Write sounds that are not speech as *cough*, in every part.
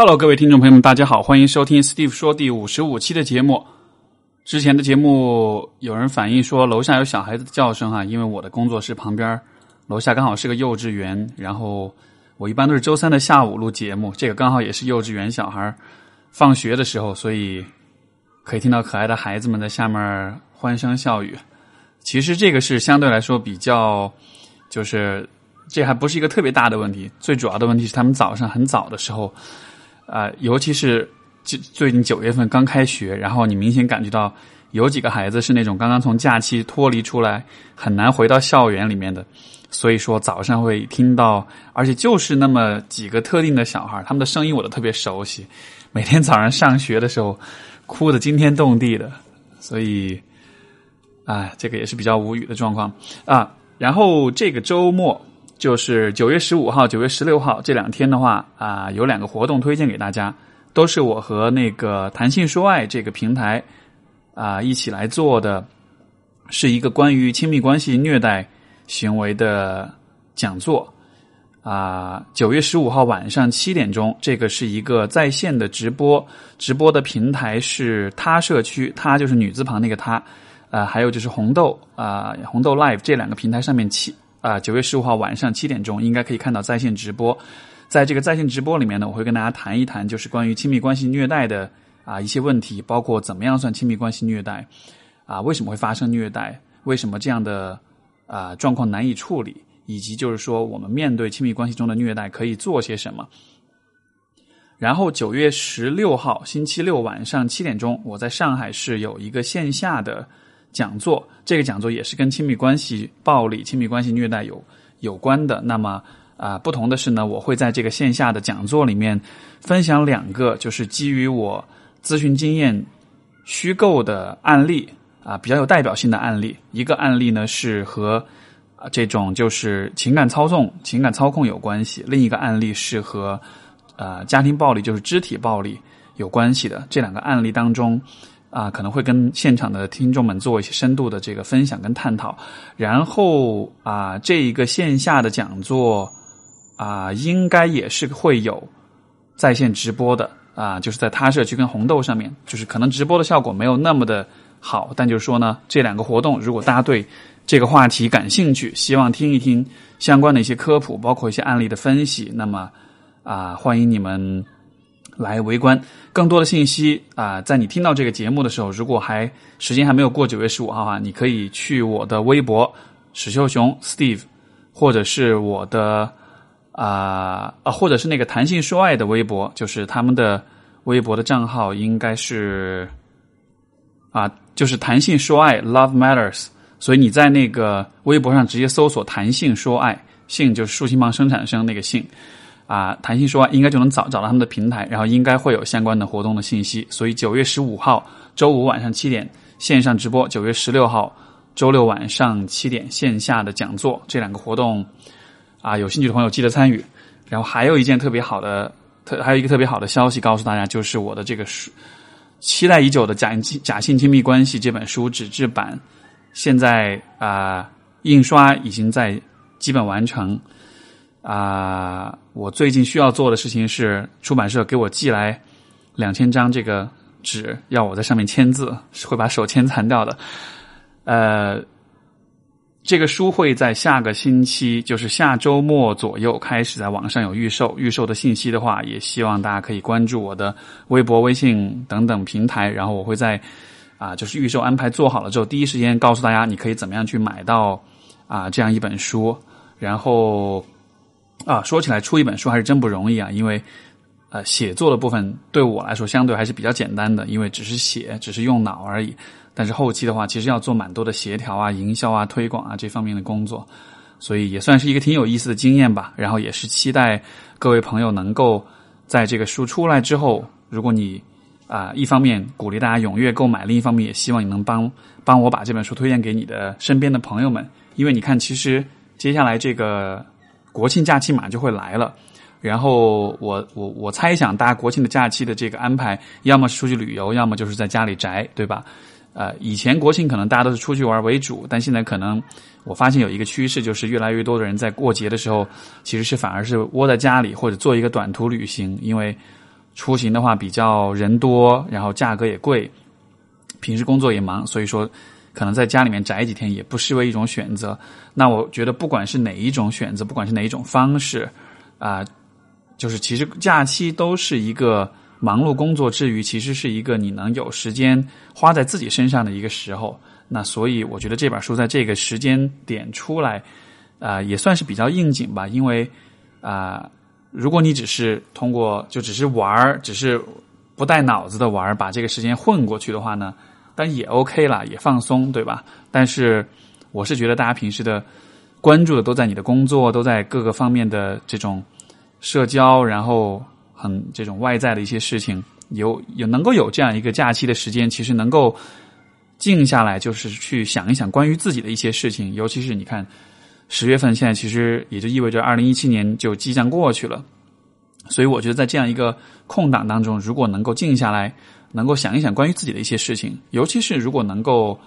Hello，各位听众朋友们，大家好，欢迎收听 Steve 说第五十五期的节目。之前的节目有人反映说楼下有小孩子的叫声哈，因为我的工作室旁边楼下刚好是个幼稚园，然后我一般都是周三的下午录节目，这个刚好也是幼稚园小孩放学的时候，所以可以听到可爱的孩子们在下面欢声笑语。其实这个是相对来说比较，就是这还不是一个特别大的问题，最主要的问题是他们早上很早的时候。啊，尤其是最最近九月份刚开学，然后你明显感觉到有几个孩子是那种刚刚从假期脱离出来，很难回到校园里面的，所以说早上会听到，而且就是那么几个特定的小孩，他们的声音我都特别熟悉，每天早上上学的时候哭的惊天动地的，所以，啊，这个也是比较无语的状况啊。然后这个周末。就是九月十五号、九月十六号这两天的话啊，有两个活动推荐给大家，都是我和那个谈性说爱这个平台啊一起来做的，是一个关于亲密关系虐待行为的讲座啊。九月十五号晚上七点钟，这个是一个在线的直播，直播的平台是他社区，他就是女字旁那个他啊，还有就是红豆啊，红豆 Live 这两个平台上面起。啊，九月十五号晚上七点钟应该可以看到在线直播。在这个在线直播里面呢，我会跟大家谈一谈，就是关于亲密关系虐待的啊一些问题，包括怎么样算亲密关系虐待，啊为什么会发生虐待，为什么这样的啊状况难以处理，以及就是说我们面对亲密关系中的虐待可以做些什么。然后九月十六号星期六晚上七点钟，我在上海市有一个线下的。讲座，这个讲座也是跟亲密关系暴力、亲密关系虐待有有关的。那么啊，不同的是呢，我会在这个线下的讲座里面分享两个，就是基于我咨询经验虚构的案例啊，比较有代表性的案例。一个案例呢是和啊这种就是情感操纵、情感操控有关系；另一个案例是和呃家庭暴力，就是肢体暴力有关系的。这两个案例当中。啊，可能会跟现场的听众们做一些深度的这个分享跟探讨，然后啊，这一个线下的讲座啊，应该也是会有在线直播的啊，就是在他社区跟红豆上面，就是可能直播的效果没有那么的好，但就是说呢，这两个活动，如果大家对这个话题感兴趣，希望听一听相关的一些科普，包括一些案例的分析，那么啊，欢迎你们。来围观更多的信息啊！在你听到这个节目的时候，如果还时间还没有过九月十五号啊，你可以去我的微博史秀雄 Steve，或者是我的啊啊，或者是那个弹性说爱的微博，就是他们的微博的账号应该是啊，就是弹性说爱 Love Matters。所以你在那个微博上直接搜索“弹性说爱”，性就是竖心旁生产生那个性。啊，谈心说应该就能找找到他们的平台，然后应该会有相关的活动的信息。所以九月十五号周五晚上七点线上直播，九月十六号周六晚上七点线下的讲座，这两个活动啊，有兴趣的朋友记得参与。然后还有一件特别好的，特还有一个特别好的消息告诉大家，就是我的这个书，期待已久的《假假性亲密关系》这本书纸质版，现在啊印刷已经在基本完成。啊，我最近需要做的事情是出版社给我寄来两千张这个纸，要我在上面签字，是会把手签残掉的。呃，这个书会在下个星期，就是下周末左右开始在网上有预售。预售的信息的话，也希望大家可以关注我的微博、微信等等平台，然后我会在啊，就是预售安排做好了之后，第一时间告诉大家你可以怎么样去买到啊这样一本书，然后。啊，说起来出一本书还是真不容易啊！因为，呃，写作的部分对我来说相对还是比较简单的，因为只是写，只是用脑而已。但是后期的话，其实要做蛮多的协调啊、营销啊、推广啊这方面的工作，所以也算是一个挺有意思的经验吧。然后也是期待各位朋友能够在这个书出来之后，如果你啊一方面鼓励大家踊跃购买，另一方面也希望你能帮帮我把这本书推荐给你的身边的朋友们，因为你看，其实接下来这个。国庆假期马上就会来了，然后我我我猜想，大家国庆的假期的这个安排，要么是出去旅游，要么就是在家里宅，对吧？呃，以前国庆可能大家都是出去玩为主，但现在可能我发现有一个趋势，就是越来越多的人在过节的时候，其实是反而是窝在家里或者做一个短途旅行，因为出行的话比较人多，然后价格也贵，平时工作也忙，所以说可能在家里面宅几天也不失为一种选择。那我觉得不管是哪一种选择，不管是哪一种方式，啊，就是其实假期都是一个忙碌工作之余，其实是一个你能有时间花在自己身上的一个时候。那所以我觉得这本书在这个时间点出来，啊，也算是比较应景吧。因为啊，如果你只是通过就只是玩儿，只是不带脑子的玩儿，把这个时间混过去的话呢，但也 OK 了，也放松，对吧？但是我是觉得大家平时的关注的都在你的工作，都在各个方面的这种社交，然后很这种外在的一些事情，有有能够有这样一个假期的时间，其实能够。静下来，就是去想一想关于自己的一些事情。尤其是你看，十月份现在其实也就意味着二零一七年就即将过去了。所以我觉得在这样一个空档当中，如果能够静下来，能够想一想关于自己的一些事情，尤其是如果能够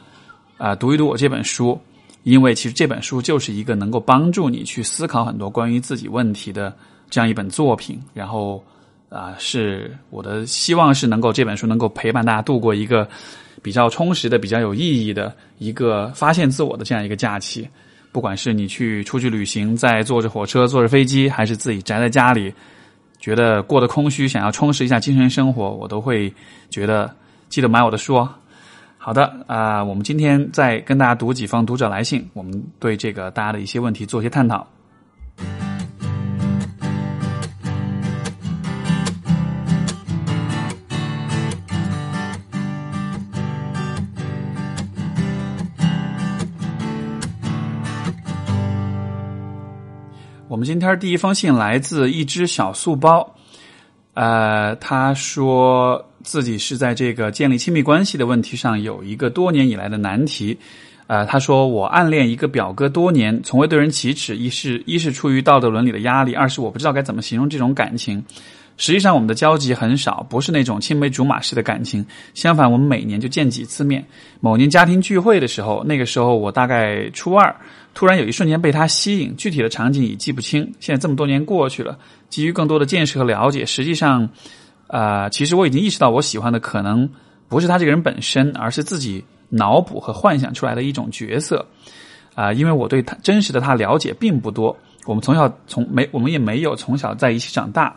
啊读一读我这本书，因为其实这本书就是一个能够帮助你去思考很多关于自己问题的这样一本作品。然后啊，是我的希望是能够这本书能够陪伴大家度过一个。比较充实的、比较有意义的一个发现自我的这样一个假期，不管是你去出去旅行，在坐着火车、坐着飞机，还是自己宅在家里，觉得过得空虚，想要充实一下精神生活，我都会觉得记得买我的书。好的啊，我们今天再跟大家读几封读者来信，我们对这个大家的一些问题做一些探讨。我们今天第一封信来自一只小素包，呃，他说自己是在这个建立亲密关系的问题上有一个多年以来的难题，呃，他说我暗恋一个表哥多年，从未对人启齿，一是一是出于道德伦理的压力，二是我不知道该怎么形容这种感情。实际上我们的交集很少，不是那种青梅竹马式的感情，相反，我们每年就见几次面。某年家庭聚会的时候，那个时候我大概初二。突然有一瞬间被他吸引，具体的场景已记不清。现在这么多年过去了，基于更多的见识和了解，实际上，啊，其实我已经意识到，我喜欢的可能不是他这个人本身，而是自己脑补和幻想出来的一种角色。啊，因为我对他真实的他了解并不多，我们从小从没我们也没有从小在一起长大。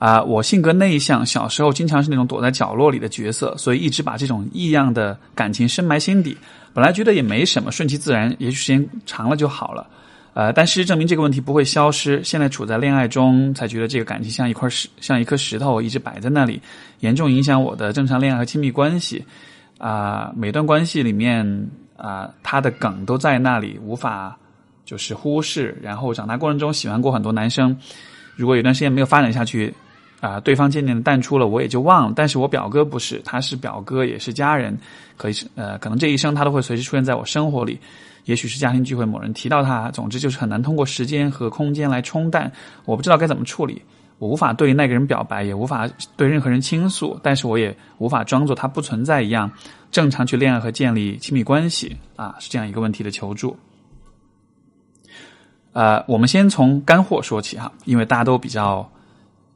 啊，我性格内向，小时候经常是那种躲在角落里的角色，所以一直把这种异样的感情深埋心底。本来觉得也没什么，顺其自然，也许时间长了就好了。呃，但事实证明这个问题不会消失。现在处在恋爱中，才觉得这个感情像一块石，像一颗石头，一直摆在那里，严重影响我的正常恋爱和亲密关系。啊，每段关系里面啊，他的梗都在那里，无法就是忽视。然后长大过程中喜欢过很多男生，如果有段时间没有发展下去。啊，对方渐渐的淡出了，我也就忘了。但是我表哥不是，他是表哥，也是家人，可以是呃，可能这一生他都会随时出现在我生活里。也许是家庭聚会，某人提到他，总之就是很难通过时间和空间来冲淡。我不知道该怎么处理，我无法对那个人表白，也无法对任何人倾诉，但是我也无法装作他不存在一样，正常去恋爱和建立亲密关系。啊，是这样一个问题的求助。呃，我们先从干货说起哈，因为大家都比较。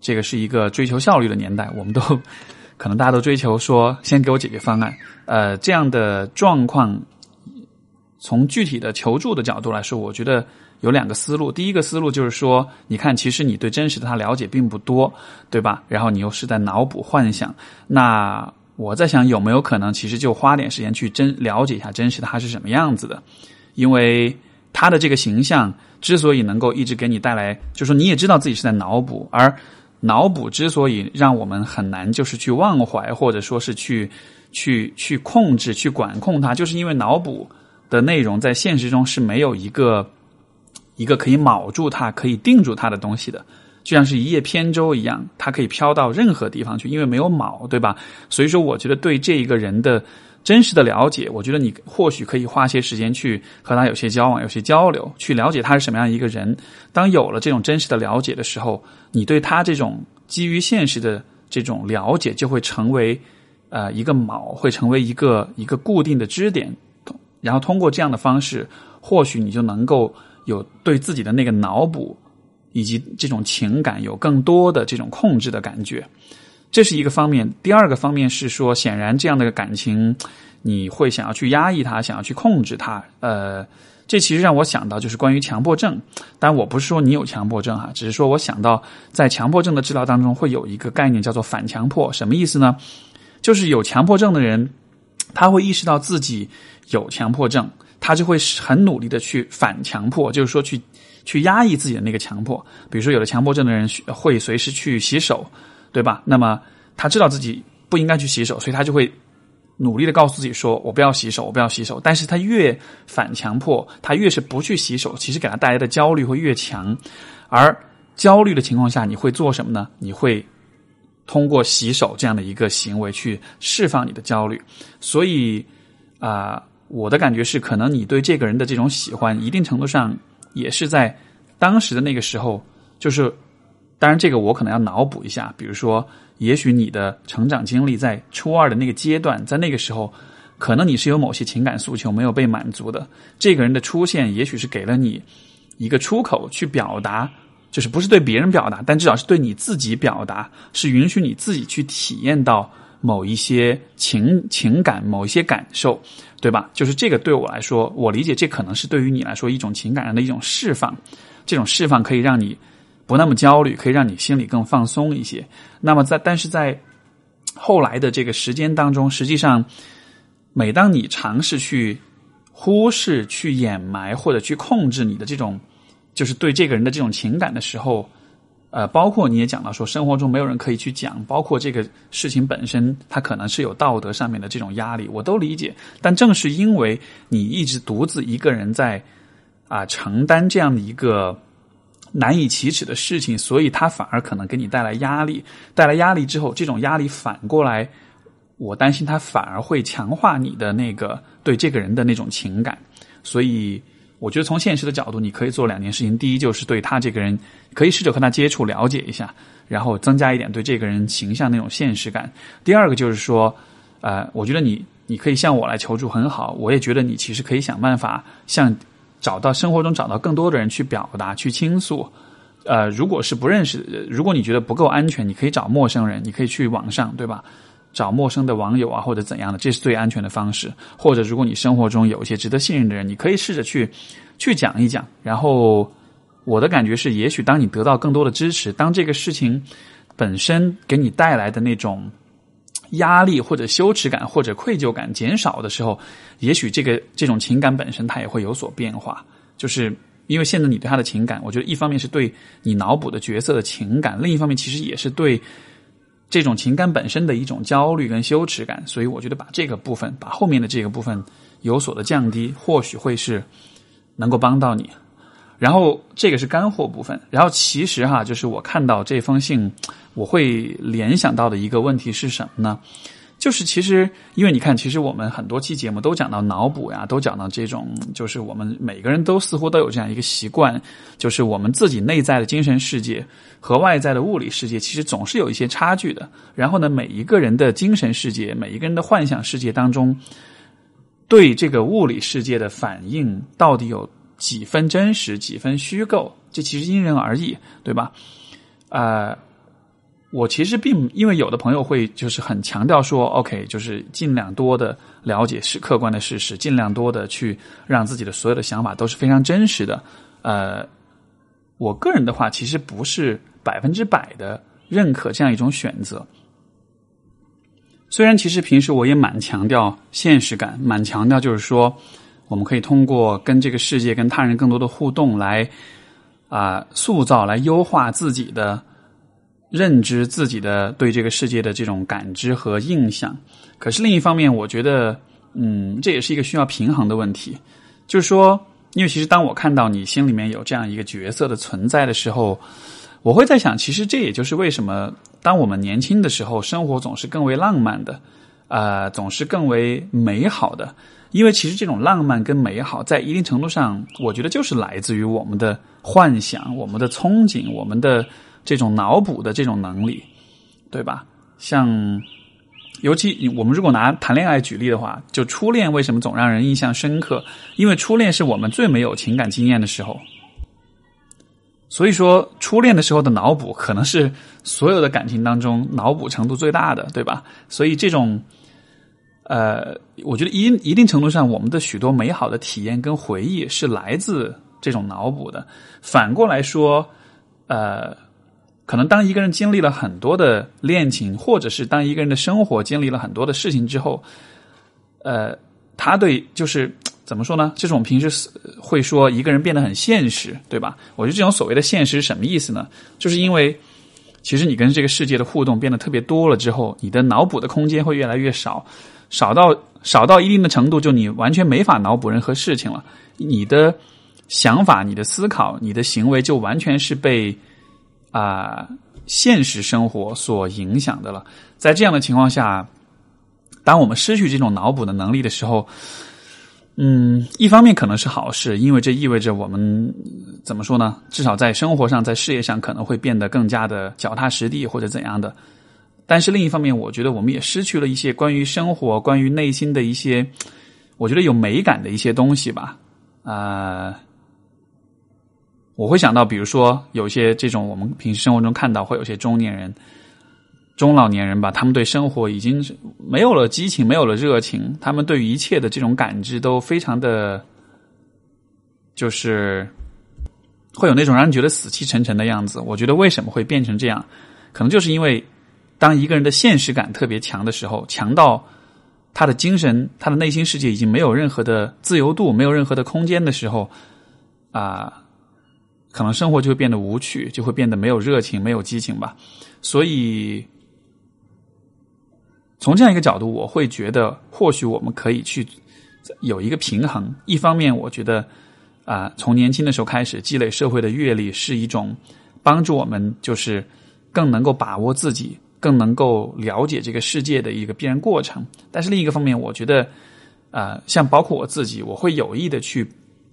这个是一个追求效率的年代，我们都 *laughs* 可能大家都追求说先给我解决方案。呃，这样的状况，从具体的求助的角度来说，我觉得有两个思路。第一个思路就是说，你看，其实你对真实的他了解并不多，对吧？然后你又是在脑补幻想。那我在想，有没有可能，其实就花点时间去真了解一下真实的他是什么样子的？因为他的这个形象之所以能够一直给你带来，就是说你也知道自己是在脑补，而脑补之所以让我们很难，就是去忘怀，或者说是去去去控制、去管控它，就是因为脑补的内容在现实中是没有一个一个可以铆住它、可以定住它的东西的，就像是一叶扁舟一样，它可以飘到任何地方去，因为没有铆，对吧？所以说，我觉得对这一个人的。真实的了解，我觉得你或许可以花些时间去和他有些交往、有些交流，去了解他是什么样一个人。当有了这种真实的了解的时候，你对他这种基于现实的这种了解，就会成为呃一个锚，会成为一个一个固定的支点。然后通过这样的方式，或许你就能够有对自己的那个脑补以及这种情感有更多的这种控制的感觉，这是一个方面。第二个方面是说，显然这样的感情，你会想要去压抑它，想要去控制它。呃，这其实让我想到就是关于强迫症。但我不是说你有强迫症哈，只是说我想到在强迫症的治疗当中会有一个概念叫做反强迫。什么意思呢？就是有强迫症的人，他会意识到自己有强迫症。他就会很努力的去反强迫，就是说去去压抑自己的那个强迫。比如说，有的强迫症的人会随时去洗手，对吧？那么他知道自己不应该去洗手，所以他就会努力的告诉自己说：“我不要洗手，我不要洗手。”但是他越反强迫，他越是不去洗手，其实给他带来的焦虑会越强。而焦虑的情况下，你会做什么呢？你会通过洗手这样的一个行为去释放你的焦虑。所以啊。我的感觉是，可能你对这个人的这种喜欢，一定程度上也是在当时的那个时候，就是当然这个我可能要脑补一下，比如说，也许你的成长经历在初二的那个阶段，在那个时候，可能你是有某些情感诉求没有被满足的，这个人的出现，也许是给了你一个出口去表达，就是不是对别人表达，但至少是对你自己表达，是允许你自己去体验到某一些情情感、某一些感受。对吧？就是这个对我来说，我理解这可能是对于你来说一种情感上的一种释放，这种释放可以让你不那么焦虑，可以让你心里更放松一些。那么在但是在后来的这个时间当中，实际上每当你尝试去忽视、去掩埋或者去控制你的这种，就是对这个人的这种情感的时候。呃，包括你也讲到说，生活中没有人可以去讲，包括这个事情本身，它可能是有道德上面的这种压力，我都理解。但正是因为你一直独自一个人在啊承担这样的一个难以启齿的事情，所以它反而可能给你带来压力。带来压力之后，这种压力反过来，我担心它反而会强化你的那个对这个人的那种情感，所以。我觉得从现实的角度，你可以做两件事情。第一，就是对他这个人，可以试着和他接触，了解一下，然后增加一点对这个人形象那种现实感。第二个就是说，呃，我觉得你你可以向我来求助，很好。我也觉得你其实可以想办法，向找到生活中找到更多的人去表达、去倾诉。呃，如果是不认识，如果你觉得不够安全，你可以找陌生人，你可以去网上，对吧？找陌生的网友啊，或者怎样的，这是最安全的方式。或者，如果你生活中有一些值得信任的人，你可以试着去去讲一讲。然后，我的感觉是，也许当你得到更多的支持，当这个事情本身给你带来的那种压力或者羞耻感或者愧疚感减少的时候，也许这个这种情感本身它也会有所变化。就是因为现在你对他的情感，我觉得一方面是对你脑补的角色的情感，另一方面其实也是对。这种情感本身的一种焦虑跟羞耻感，所以我觉得把这个部分，把后面的这个部分有所的降低，或许会是能够帮到你。然后这个是干货部分，然后其实哈，就是我看到这封信，*tsk* 我会联想到的一个问题是什么呢？就是其实，因为你看，其实我们很多期节目都讲到脑补呀，都讲到这种，就是我们每个人都似乎都有这样一个习惯，就是我们自己内在的精神世界和外在的物理世界，其实总是有一些差距的。然后呢，每一个人的精神世界，每一个人的幻想世界当中，对这个物理世界的反应到底有几分真实，几分虚构，这其实因人而异，对吧？啊。我其实并因为有的朋友会就是很强调说，OK，就是尽量多的了解是客观的事实，尽量多的去让自己的所有的想法都是非常真实的。呃，我个人的话，其实不是百分之百的认可这样一种选择。虽然其实平时我也蛮强调现实感，蛮强调就是说，我们可以通过跟这个世界、跟他人更多的互动来啊塑造、来优化自己的。认知自己的对这个世界的这种感知和印象，可是另一方面，我觉得，嗯，这也是一个需要平衡的问题。就是说，因为其实当我看到你心里面有这样一个角色的存在的时候，我会在想，其实这也就是为什么当我们年轻的时候，生活总是更为浪漫的，呃，总是更为美好的。因为其实这种浪漫跟美好，在一定程度上，我觉得就是来自于我们的幻想、我们的憧憬、我们的。这种脑补的这种能力，对吧？像，尤其我们如果拿谈恋爱举例的话，就初恋为什么总让人印象深刻？因为初恋是我们最没有情感经验的时候，所以说，初恋的时候的脑补可能是所有的感情当中脑补程度最大的，对吧？所以这种，呃，我觉得一一定程度上，我们的许多美好的体验跟回忆是来自这种脑补的。反过来说，呃，可能当一个人经历了很多的恋情，或者是当一个人的生活经历了很多的事情之后，呃，他对就是。怎么说呢？就是我们平时会说一个人变得很现实，对吧？我觉得这种所谓的现实是什么意思呢？就是因为其实你跟这个世界的互动变得特别多了之后，你的脑补的空间会越来越少，少到少到一定的程度，就你完全没法脑补任何事情了。你的想法、你的思考、你的行为就完全是被啊现实生活所影响的了。在这样的情况下，当我们失去这种脑补的能力的时候，嗯，一方面可能是好事，因为这意味着我们怎么说呢？至少在生活上、在事业上可能会变得更加的脚踏实地，或者怎样的。但是另一方面，我觉得我们也失去了一些关于生活、关于内心的一些，我觉得有美感的一些东西吧。啊，我会想到，比如说有些这种我们平时生活中看到会有些中年人。中老年人吧，他们对生活已经没有了激情，没有了热情。他们对于一切的这种感知都非常的，就是会有那种让人觉得死气沉沉的样子。我觉得为什么会变成这样，可能就是因为当一个人的现实感特别强的时候，强到他的精神、他的内心世界已经没有任何的自由度，没有任何的空间的时候，啊，可能生活就会变得无趣，就会变得没有热情、没有激情吧。所以。从这样一个角度，我会觉得或许我们可以去有一个平衡。一方面，我觉得啊，从年轻的时候开始积累社会的阅历是一种帮助我们，就是更能够把握自己，更能够了解这个世界的一个必然过程。但是另一个方面，我觉得啊，像包括我自己，我会有意的去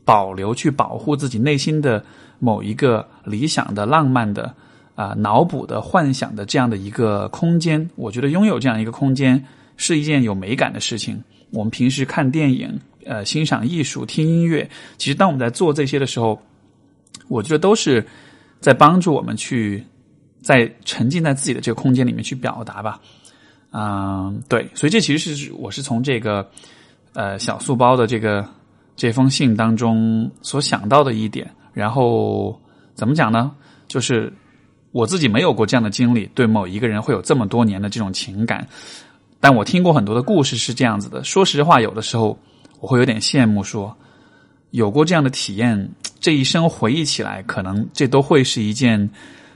保留、去保护自己内心的某一个理想的、浪漫的。啊，脑补的、幻想的这样的一个空间，我觉得拥有这样一个空间是一件有美感的事情。我们平时看电影、呃，欣赏艺术、听音乐，其实当我们在做这些的时候，我觉得都是在帮助我们去在沉浸在自己的这个空间里面去表达吧。嗯，对，所以这其实是我是从这个呃小素包的这个这封信当中所想到的一点。然后怎么讲呢？就是。我自己没有过这样的经历，对某一个人会有这么多年的这种情感，但我听过很多的故事是这样子的。说实话，有的时候我会有点羡慕，说有过这样的体验，这一生回忆起来，可能这都会是一件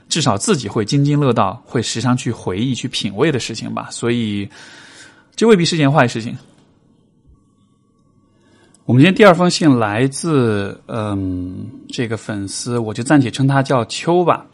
至少自己会津津乐道、会时常去回忆、去品味的事情吧。所以，这未必是件坏事情。我们今天第二封信来自嗯这个粉丝，我就暂且称他叫秋吧。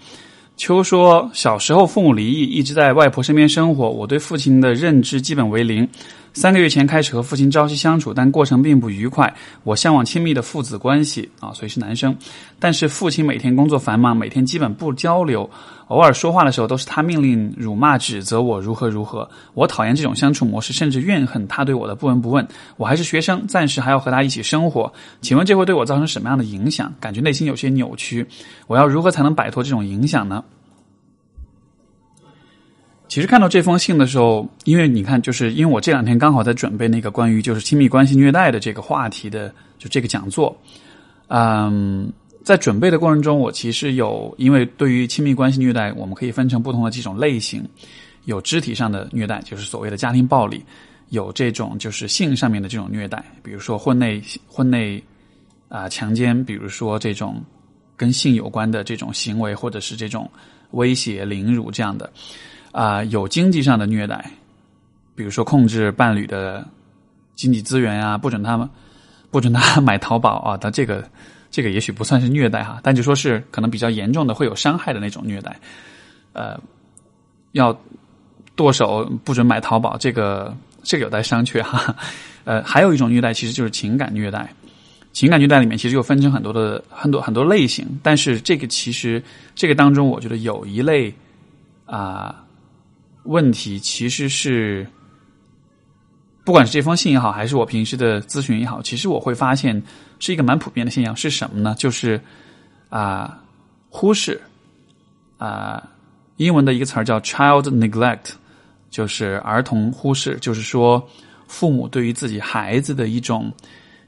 秋说：“小时候父母离异，一直在外婆身边生活。我对父亲的认知基本为零。三个月前开始和父亲朝夕相处，但过程并不愉快。我向往亲密的父子关系啊，所以是男生。但是父亲每天工作繁忙，每天基本不交流。偶尔说话的时候，都是他命令、辱骂、指责我如何如何。我讨厌这种相处模式，甚至怨恨他对我的不闻不问。我还是学生，暂时还要和他一起生活。请问这会对我造成什么样的影响？感觉内心有些扭曲。我要如何才能摆脱这种影响呢？” *laughs* 其实看到这封信的时候，因为你看，就是因为我这两天刚好在准备那个关于就是亲密关系虐待的这个话题的就这个讲座，嗯，在准备的过程中，我其实有因为对于亲密关系虐待，我们可以分成不同的几种类型，有肢体上的虐待，就是所谓的家庭暴力；有这种就是性上面的这种虐待，比如说婚内婚内啊强奸，比如说这种跟性有关的这种行为，或者是这种威胁、凌辱这样的。啊，有经济上的虐待，比如说控制伴侣的经济资源啊，不准他们不准他 *laughs* 买淘宝啊，他这个这个也许不算是虐待哈，但就说是可能比较严重的会有伤害的那种虐待，呃，要剁手不准买淘宝，这个这个有待商榷哈。呃，还有一种虐待其实就是情感虐待，情感虐待里面其实又分成很多的很多很多类型，但是这个其实这个当中，我觉得有一类啊。问题其实是，不管是这封信也好，还是我平时的咨询也好，其实我会发现是一个蛮普遍的现象。是什么呢？就是啊，忽视啊，英文的一个词儿叫 child neglect，就是儿童忽视，就是说父母对于自己孩子的一种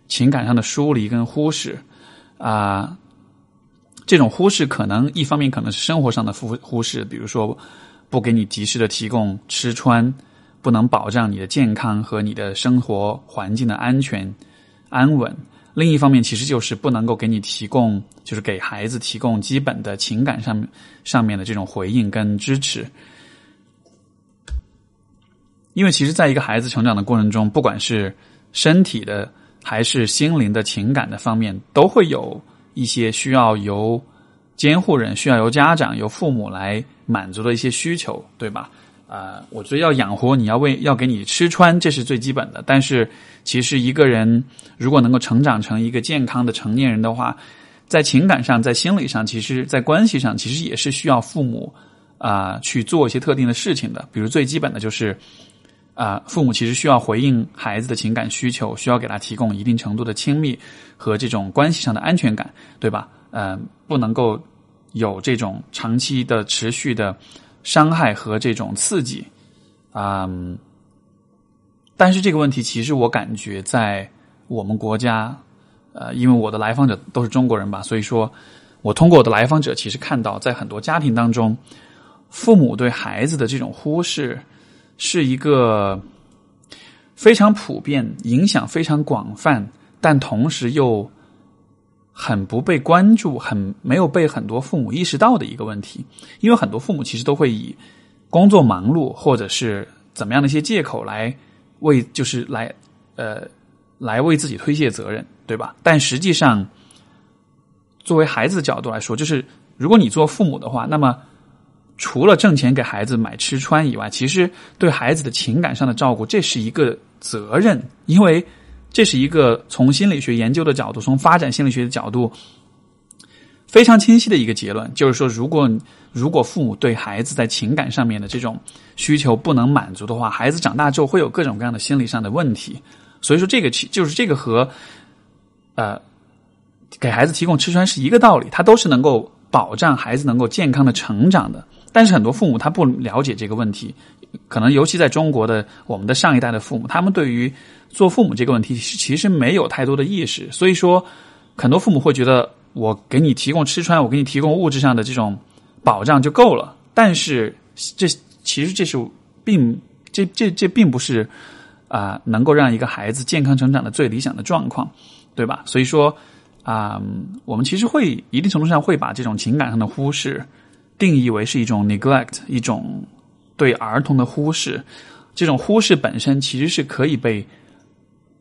情感上的疏离跟忽视啊。这种忽视可能一方面可能是生活上的忽忽视，比如说不给你及时的提供吃穿，不能保障你的健康和你的生活环境的安全安稳。另一方面，其实就是不能够给你提供，就是给孩子提供基本的情感上上面的这种回应跟支持。因为其实，在一个孩子成长的过程中，不管是身体的还是心灵的情感的方面，都会有。一些需要由监护人、需要由家长、由父母来满足的一些需求，对吧？啊，我觉得要养活你要为要给你吃穿，这是最基本的。但是，其实一个人如果能够成长成一个健康的成年人的话，在情感上、在心理上，其实，在关系上，其实也是需要父母啊去做一些特定的事情的。比如最基本的就是啊，父母其实需要回应孩子的情感需求，需要给他提供一定程度的亲密。和这种关系上的安全感，对吧？嗯，不能够有这种长期的持续的伤害和这种刺激，嗯。但是这个问题，其实我感觉在我们国家，呃，因为我的来访者都是中国人吧，所以说，我通过我的来访者，其实看到在很多家庭当中，父母对孩子的这种忽视，是一个非常普遍、影响非常广泛。但同时又很不被关注，很没有被很多父母意识到的一个问题，因为很多父母其实都会以工作忙碌或者是怎么样的一些借口来为，就是来呃来为自己推卸责任，对吧？但实际上，作为孩子的角度来说，就是如果你做父母的话，那么除了挣钱给孩子买吃穿以外，其实对孩子的情感上的照顾，这是一个责任，因为。这是一个从心理学研究的角度，从发展心理学的角度非常清晰的一个结论，就是说，如果如果父母对孩子在情感上面的这种需求不能满足的话，孩子长大之后会有各种各样的心理上的问题。所以说，这个就是这个和呃给孩子提供吃穿是一个道理，它都是能够保障孩子能够健康的成长的。但是很多父母他不了解这个问题，可能尤其在中国的我们的上一代的父母，他们对于做父母这个问题其实没有太多的意识，所以说很多父母会觉得我给你提供吃穿，我给你提供物质上的这种保障就够了。但是这其实这是并这这这并不是啊能够让一个孩子健康成长的最理想的状况，对吧？所以说啊，我们其实会一定程度上会把这种情感上的忽视。定义为是一种 neglect，一种对儿童的忽视。这种忽视本身其实是可以被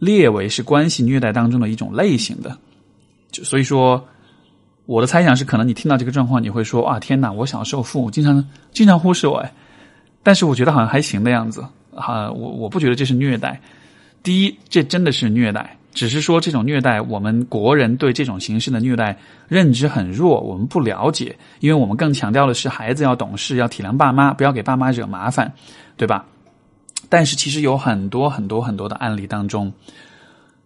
列为是关系虐待当中的一种类型的。就所以说，我的猜想是，可能你听到这个状况，你会说：“啊，天哪！我小时候父母经常经常忽视我。”哎，但是我觉得好像还行的样子。啊，我我不觉得这是虐待。第一，这真的是虐待。只是说这种虐待，我们国人对这种形式的虐待认知很弱，我们不了解，因为我们更强调的是孩子要懂事，要体谅爸妈，不要给爸妈惹麻烦，对吧？但是其实有很多很多很多的案例当中，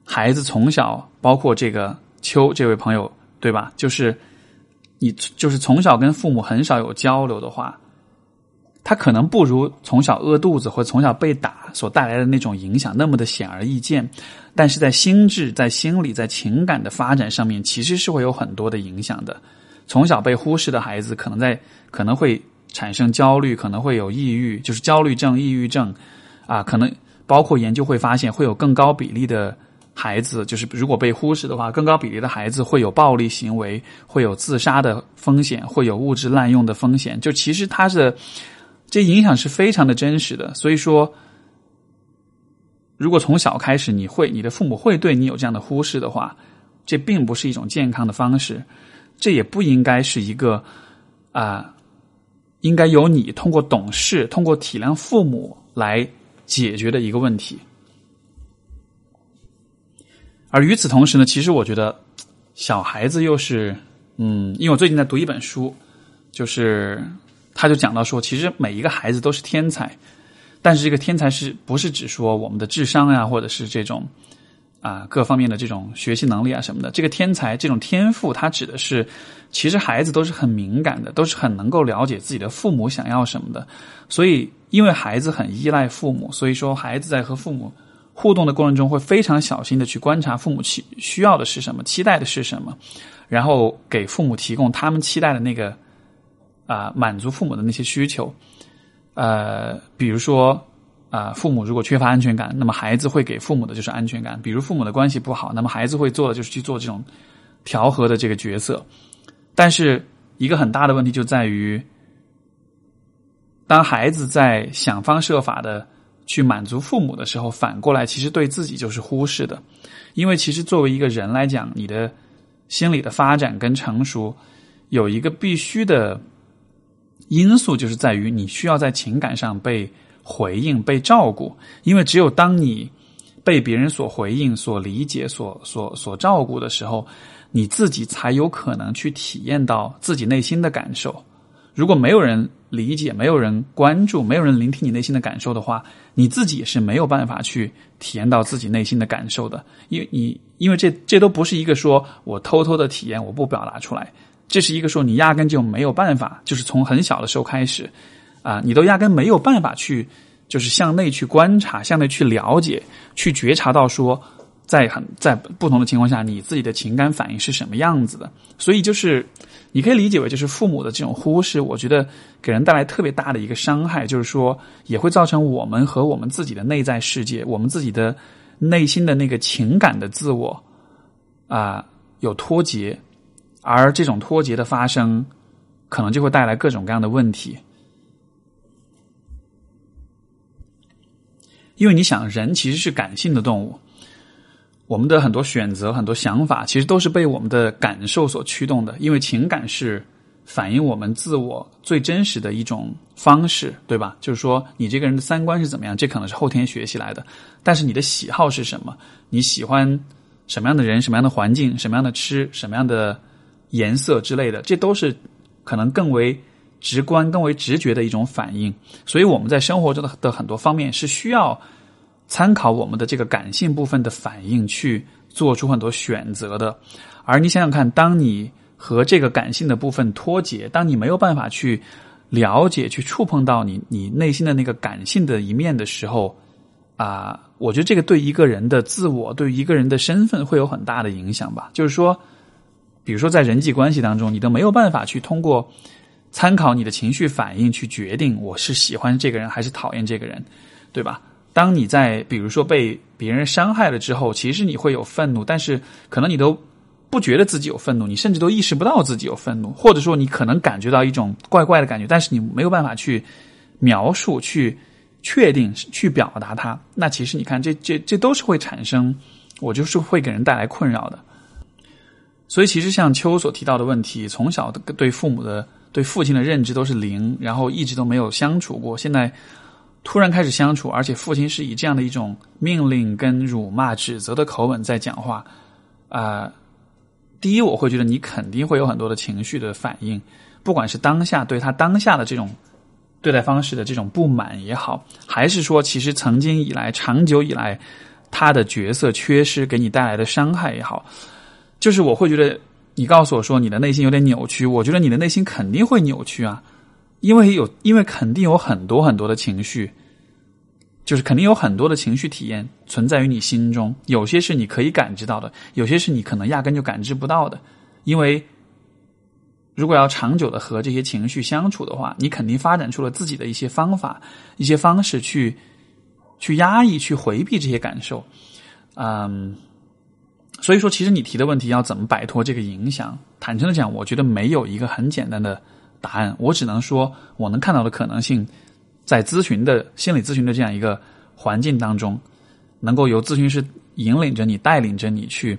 孩子从小，包括这个秋这位朋友，对吧？就是你就是从小跟父母很少有交流的话。他可能不如从小饿肚子或从小被打所带来的那种影响那么的显而易见，但是在心智、在心理、在情感的发展上面，其实是会有很多的影响的。从小被忽视的孩子，可能在可能会产生焦虑，可能会有抑郁，就是焦虑症、抑郁症啊，可能包括研究会发现，会有更高比例的孩子，就是如果被忽视的话，更高比例的孩子会有暴力行为，会有自杀的风险，会有物质滥用的风险。就其实他是。这影响是非常的真实的，所以说，如果从小开始你会，你的父母会对你有这样的忽视的话，这并不是一种健康的方式，这也不应该是一个啊，应该由你通过懂事、通过体谅父母来解决的一个问题。而与此同时呢，其实我觉得小孩子又是，嗯，因为我最近在读一本书，就是。他就讲到说，其实每一个孩子都是天才，但是这个天才是不是只说我们的智商呀，或者是这种啊各方面的这种学习能力啊什么的。这个天才这种天赋，它指的是其实孩子都是很敏感的，都是很能够了解自己的父母想要什么的。所以，因为孩子很依赖父母，所以说孩子在和父母互动的过程中，会非常小心的去观察父母期需要的是什么，期待的是什么，然后给父母提供他们期待的那个啊满足父母的那些需求。呃，比如说。啊，父母如果缺乏安全感，那么孩子会给父母的就是安全感。比如父母的关系不好，那么孩子会做的就是去做这种调和的这个角色。但是一个很大的问题就在于，当孩子在想方设法的去满足父母的时候，反过来其实对自己就是忽视的。因为其实作为一个人来讲，你的心理的发展跟成熟有一个必须的因素，就是在于你需要在情感上被。回应被照顾，因为只有当你被别人所回应、所理解、所所所照顾的时候，你自己才有可能去体验到自己内心的感受。如果没有人理解、没有人关注、没有人聆听你内心的感受的话，你自己也是没有办法去体验到自己内心的感受的。因为你，因为这这都不是一个说我偷偷的体验，我不表达出来，这是一个说你压根就没有办法，就是从很小的时候开始。啊，你都压根没有办法去，就是向内去观察，向内去了解，去觉察到说，在很在不同的情况下，你自己的情感反应是什么样子的。所以就是，你可以理解为就是父母的这种忽视，我觉得给人带来特别大的一个伤害，就是说也会造成我们和我们自己的内在世界，我们自己的内心的那个情感的自我啊有脱节，而这种脱节的发生，可能就会带来各种各样的问题。因为你想，人其实是感性的动物，我们的很多选择、很多想法，其实都是被我们的感受所驱动的。因为情感是反映我们自我最真实的一种方式，对吧？就是说，你这个人的三观是怎么样，这可能是后天学习来的。但是你的喜好是什么？你喜欢什么样的人、什么样的环境、什么样的吃、什么样的颜色之类的，这都是可能更为。直观更为直觉的一种反应，所以我们在生活中的的很多方面是需要参考我们的这个感性部分的反应去做出很多选择的。而你想想看，当你和这个感性的部分脱节，当你没有办法去了解、去触碰到你你内心的那个感性的一面的时候，啊，我觉得这个对一个人的自我、对一个人的身份会有很大的影响吧。就是说，比如说在人际关系当中，你都没有办法去通过。参考你的情绪反应去决定我是喜欢这个人还是讨厌这个人，对吧？当你在比如说被别人伤害了之后，其实你会有愤怒，但是可能你都不觉得自己有愤怒，你甚至都意识不到自己有愤怒，或者说你可能感觉到一种怪怪的感觉，但是你没有办法去描述、去确定、去表达它。那其实你看，这这这都是会产生，我就是会给人带来困扰的。所以，其实像秋所提到的问题，从小对父母的。对父亲的认知都是零，然后一直都没有相处过。现在突然开始相处，而且父亲是以这样的一种命令、跟辱骂、指责的口吻在讲话。啊，第一，我会觉得你肯定会有很多的情绪的反应，不管是当下对他当下的这种对待方式的这种不满也好，还是说其实曾经以来、长久以来他的角色缺失给你带来的伤害也好，就是我会觉得。你告诉我说你的内心有点扭曲，我觉得你的内心肯定会扭曲啊，因为有，因为肯定有很多很多的情绪，就是肯定有很多的情绪体验存在于你心中，有些是你可以感知到的，有些是你可能压根就感知不到的，因为如果要长久的和这些情绪相处的话，你肯定发展出了自己的一些方法、一些方式去去压抑、去回避这些感受，嗯。所以说，其实你提的问题要怎么摆脱这个影响？坦诚的讲，我觉得没有一个很简单的答案。我只能说，我能看到的可能性，在咨询的心理咨询的这样一个环境当中，能够由咨询师引领着你、带领着你去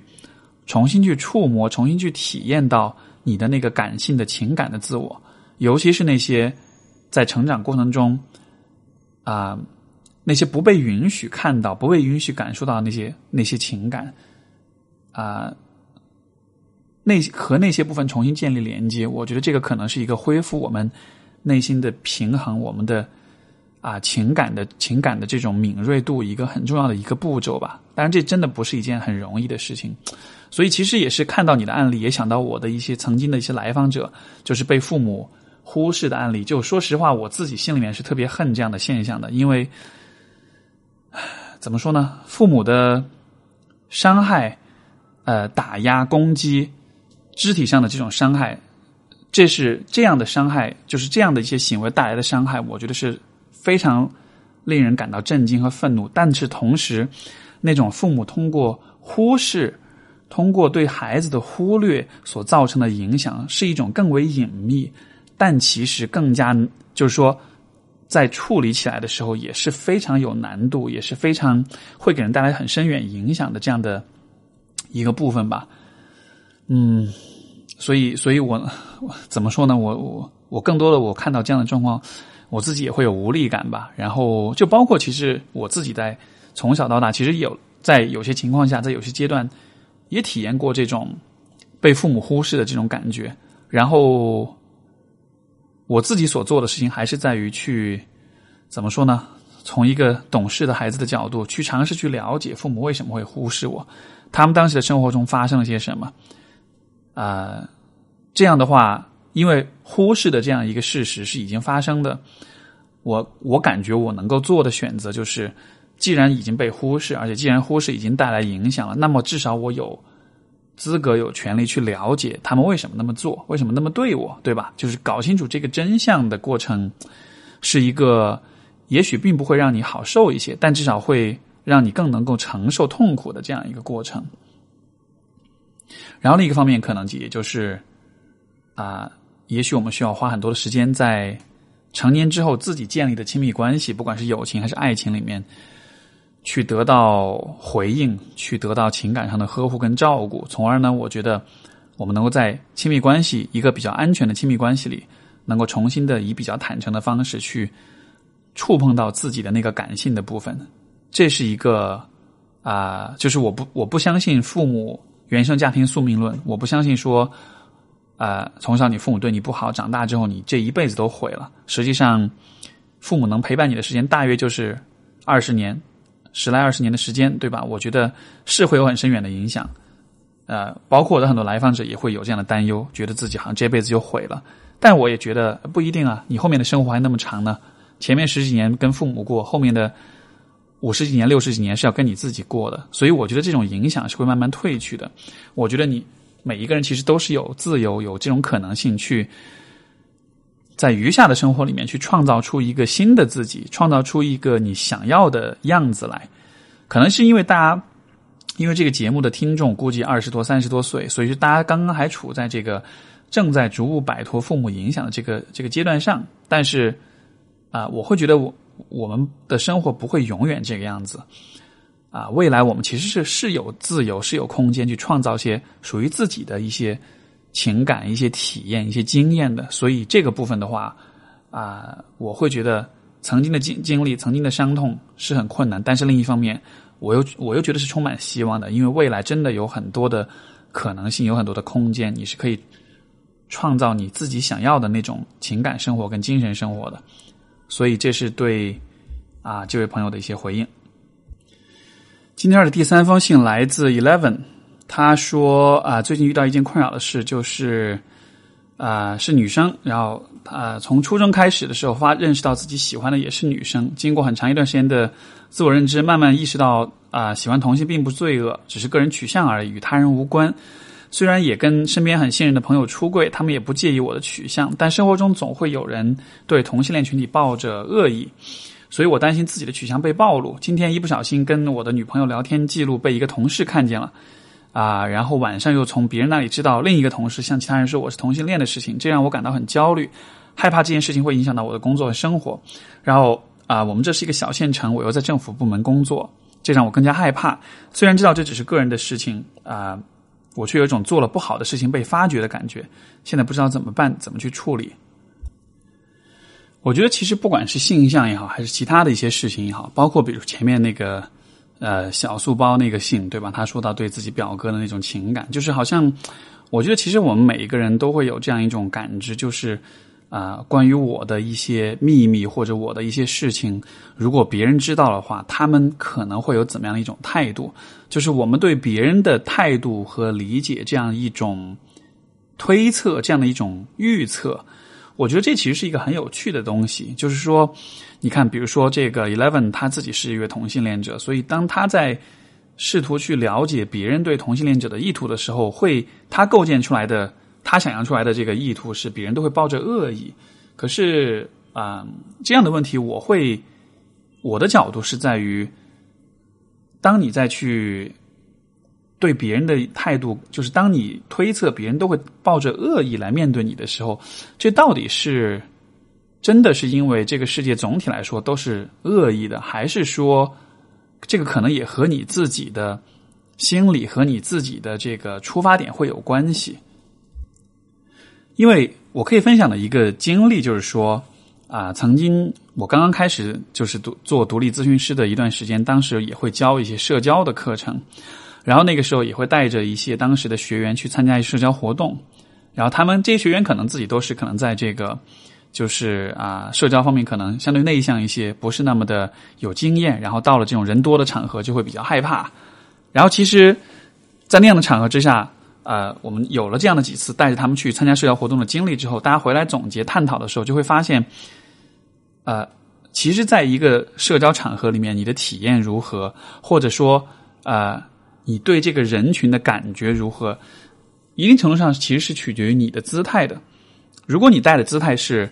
重新去触摸、重新去体验到你的那个感性的情感的自我，尤其是那些在成长过程中啊那些不被允许看到、不被允许感受到那些那些情感。啊，那和那些部分重新建立连接，我觉得这个可能是一个恢复我们内心的平衡，我们的啊情感的情感的这种敏锐度，一个很重要的一个步骤吧。当然，这真的不是一件很容易的事情。所以，其实也是看到你的案例，也想到我的一些曾经的一些来访者，就是被父母忽视的案例。就说实话，我自己心里面是特别恨这样的现象的，因为怎么说呢？父母的伤害、呃打压、攻击、肢体上的这种伤害，这是这样的伤害，就是这样的一些行为带来的伤害，我觉得是非常令人感到震惊和愤怒。但是同时，那种父母通过忽视。通过对孩子的忽略所造成的影响，是一种更为隐秘，但其实更加就是说，在处理起来的时候也是非常有难度，也是非常会给人带来很深远影响的这样的一个部分吧。嗯，所以，所以我怎么说呢？我我我更多的我看到这样的状况，我自己也会有无力感吧。然后，就包括其实我自己在从小到大，其实有在有些情况下，在有些阶段。也体验过这种被父母忽视的这种感觉，然后我自己所做的事情还是在于去怎么说呢？从一个懂事的孩子的角度去尝试去了解父母为什么会忽视我，他们当时的生活中发生了些什么？啊，这样的话，因为忽视的这样一个事实是已经发生的，我我感觉我能够做的选择就是。既然已经被忽视，而且既然忽视已经带来影响了，那么至少我有资格、有权利去了解他们为什么那么做，为什么那么对我，对吧？就是搞清楚这个真相的过程，是一个也许并不会让你好受一些，但至少会让你更能够承受痛苦的这样一个过程。然后另一个方面，可能也就是啊，也许我们需要花很多的时间在成年之后自己建立的亲密关系，不管是友情还是爱情里面。去得到回应，去得到情感上的呵护跟照顾，从而呢，我觉得我们能够在亲密关系一个比较安全的亲密关系里，能够重新的以比较坦诚的方式去触碰到自己的那个感性的部分。这是一个啊，就是我不我不相信父母原生家庭宿命论，我不相信说啊，从小你父母对你不好，长大之后你这一辈子都毁了。实际上，父母能陪伴你的时间大约就是二十年。十来二十年的时间，对吧？我觉得是会有很深远的影响，呃，包括我的很多来访者也会有这样的担忧，觉得自己好像这辈子就毁了。但我也觉得不一定啊，你后面的生活还那么长呢，前面十几年跟父母过，后面的五十几年、六十几年是要跟你自己过的，所以我觉得这种影响是会慢慢褪去的。我觉得你每一个人其实都是有自由、有这种可能性去。在余下的生活里面，去创造出一个新的自己，创造出一个你想要的样子来。可能是因为大家，因为这个节目的听众估计二十多、三十多岁，所以大家刚刚还处在这个正在逐步摆脱父母影响的这个这个阶段上。但是啊，我会觉得我我们的生活不会永远这个样子啊。未来我们其实是是有自由、是有空间去创造些属于自己的一些。情感一些体验一些经验的，所以这个部分的话，啊，我会觉得曾经的经经历、曾经的伤痛是很困难，但是另一方面，我又我又觉得是充满希望的，因为未来真的有很多的可能性，有很多的空间，你是可以创造你自己想要的那种情感生活跟精神生活的，所以这是对啊这位朋友的一些回应。今天的第三封信来自 Eleven。他说啊，最近遇到一件困扰的事，就是啊是女生，然后啊从初中开始的时候发认识到自己喜欢的也是女生，经过很长一段时间的自我认知，慢慢意识到啊喜欢同性并不罪恶，只是个人取向而已，与他人无关。虽然也跟身边很信任的朋友出柜，他们也不介意我的取向，但生活中总会有人对同性恋群体抱着恶意，所以我担心自己的取向被暴露。今天一不小心跟我的女朋友聊天记录被一个同事看见了。啊，然后晚上又从别人那里知道另一个同事向其他人说我是同性恋的事情，这让我感到很焦虑，害怕这件事情会影响到我的工作和生活。然后啊，我们这是一个小县城，我又在政府部门工作，这让我更加害怕。虽然知道这只是个人的事情啊，我却有一种做了不好的事情被发觉的感觉。现在不知道怎么办，怎么去处理。我觉得其实不管是性向也好，还是其他的一些事情也好，包括比如前面那个。呃，小素包那个信，对吧？他说到对自己表哥的那种情感，就是好像，我觉得其实我们每一个人都会有这样一种感知，就是啊，关于我的一些秘密或者我的一些事情，如果别人知道的话，他们可能会有怎么样的一种态度？就是我们对别人的态度和理解这样一种推测，这样的一种预测，我觉得这其实是一个很有趣的东西。就是说，你看，比如说这个 Eleven 他自己是一位同性恋者，所以当他在试图去了解别人对同性恋者的意图的时候，会他构建出来的。他想象出来的这个意图是别人都会抱着恶意，可是啊，这样的问题我会我的角度是在于，当你再去对别人的态度，就是当你推测别人都会抱着恶意来面对你的时候，这到底是真的是因为这个世界总体来说都是恶意的，还是说这个可能也和你自己的心理和你自己的这个出发点会有关系？因为我可以分享的一个经历，就是说，啊，曾经我刚刚开始就是独做独立咨询师的一段时间，当时也会教一些社交的课程，然后那个时候也会带着一些当时的学员去参加一些社交活动，然后他们这些学员可能自己都是可能在这个就是啊社交方面可能相对内向一些，不是那么的有经验，然后到了这种人多的场合就会比较害怕，然后其实，在那样的场合之下。呃，我们有了这样的几次带着他们去参加社交活动的经历之后，大家回来总结探讨的时候，就会发现，呃，其实，在一个社交场合里面，你的体验如何，或者说，呃，你对这个人群的感觉如何，一定程度上其实是取决于你的姿态的。如果你带的姿态是，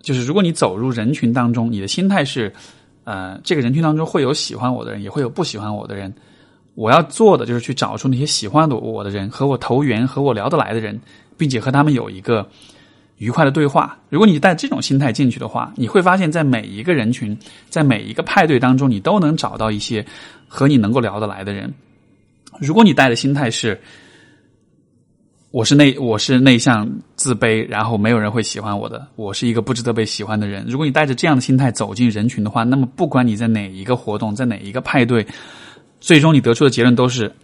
就是如果你走入人群当中，你的心态是，呃，这个人群当中会有喜欢我的人，也会有不喜欢我的人。我要做的就是去找出那些喜欢的我的人，和我投缘、和我聊得来的人，并且和他们有一个愉快的对话。如果你带这种心态进去的话，你会发现在每一个人群、在每一个派对当中，你都能找到一些和你能够聊得来的人。如果你带的心态是我是内我是内向、自卑，然后没有人会喜欢我的，我是一个不值得被喜欢的人。如果你带着这样的心态走进人群的话，那么不管你在哪一个活动，在哪一个派对。最终你得出的结论都是，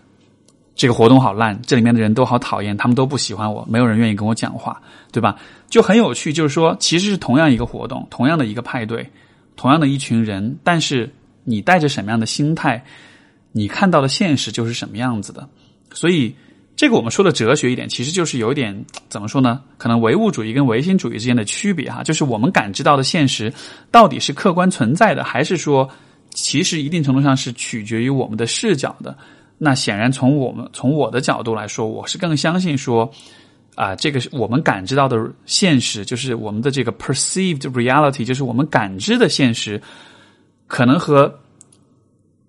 这个活动好烂，这里面的人都好讨厌，他们都不喜欢我，没有人愿意跟我讲话，对吧？就很有趣，就是说，其实是同样一个活动，同样的一个派对，同样的一群人，但是你带着什么样的心态，你看到的现实就是什么样子的。所以，这个我们说的哲学一点，其实就是有一点怎么说呢？可能唯物主义跟唯心主义之间的区别哈，就是我们感知到的现实到底是客观存在的，还是说？其实一定程度上是取决于我们的视角的。那显然从我们从我的角度来说，我是更相信说，啊，这个是我们感知到的现实，就是我们的这个 perceived reality，就是我们感知的现实，可能和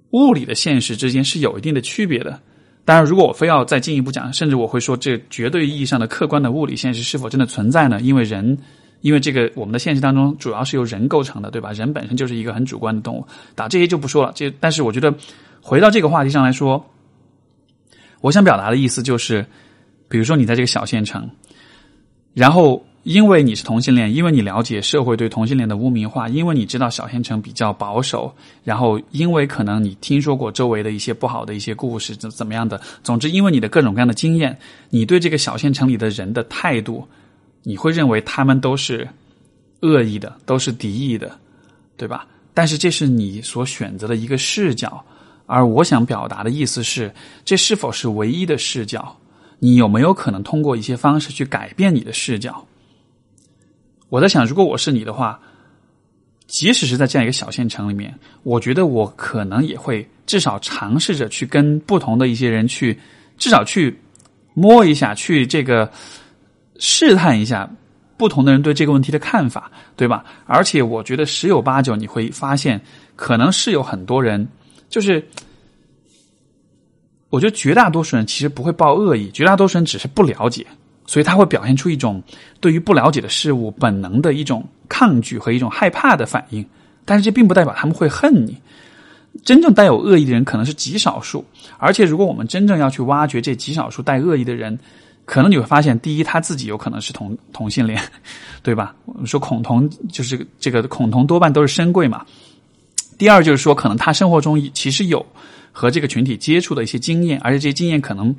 物理的现实之间是有一定的区别的。当然，如果我非要再进一步讲，甚至我会说，这绝对意义上的客观的物理现实是否真的存在呢？因为人。因为这个，我们的现实当中主要是由人构成的，对吧？人本身就是一个很主观的动物，打这些就不说了。这，但是我觉得回到这个话题上来说，我想表达的意思就是，比如说你在这个小县城，然后因为你是同性恋，因为你了解社会对同性恋的污名化，因为你知道小县城比较保守，然后因为可能你听说过周围的一些不好的一些故事怎怎么样的，总之因为你的各种各样的经验，你对这个小县城里的人的态度。你会认为他们都是恶意的，都是敌意的，对吧？但是这是你所选择的一个视角，而我想表达的意思是，这是否是唯一的视角？你有没有可能通过一些方式去改变你的视角？我在想，如果我是你的话，即使是在这样一个小县城里面，我觉得我可能也会至少尝试着去跟不同的一些人去，至少去摸一下，去这个。试探一下不同的人对这个问题的看法，对吧？而且我觉得十有八九你会发现，可能是有很多人，就是我觉得绝大多数人其实不会抱恶意，绝大多数人只是不了解，所以他会表现出一种对于不了解的事物本能的一种抗拒和一种害怕的反应。但是这并不代表他们会恨你。真正带有恶意的人可能是极少数，而且如果我们真正要去挖掘这极少数带恶意的人。可能你会发现，第一，他自己有可能是同同性恋，*laughs* 对吧？我们说恐同就是这个恐同多半都是深贵嘛。第二，就是说可能他生活中其实有和这个群体接触的一些经验，而且这些经验可能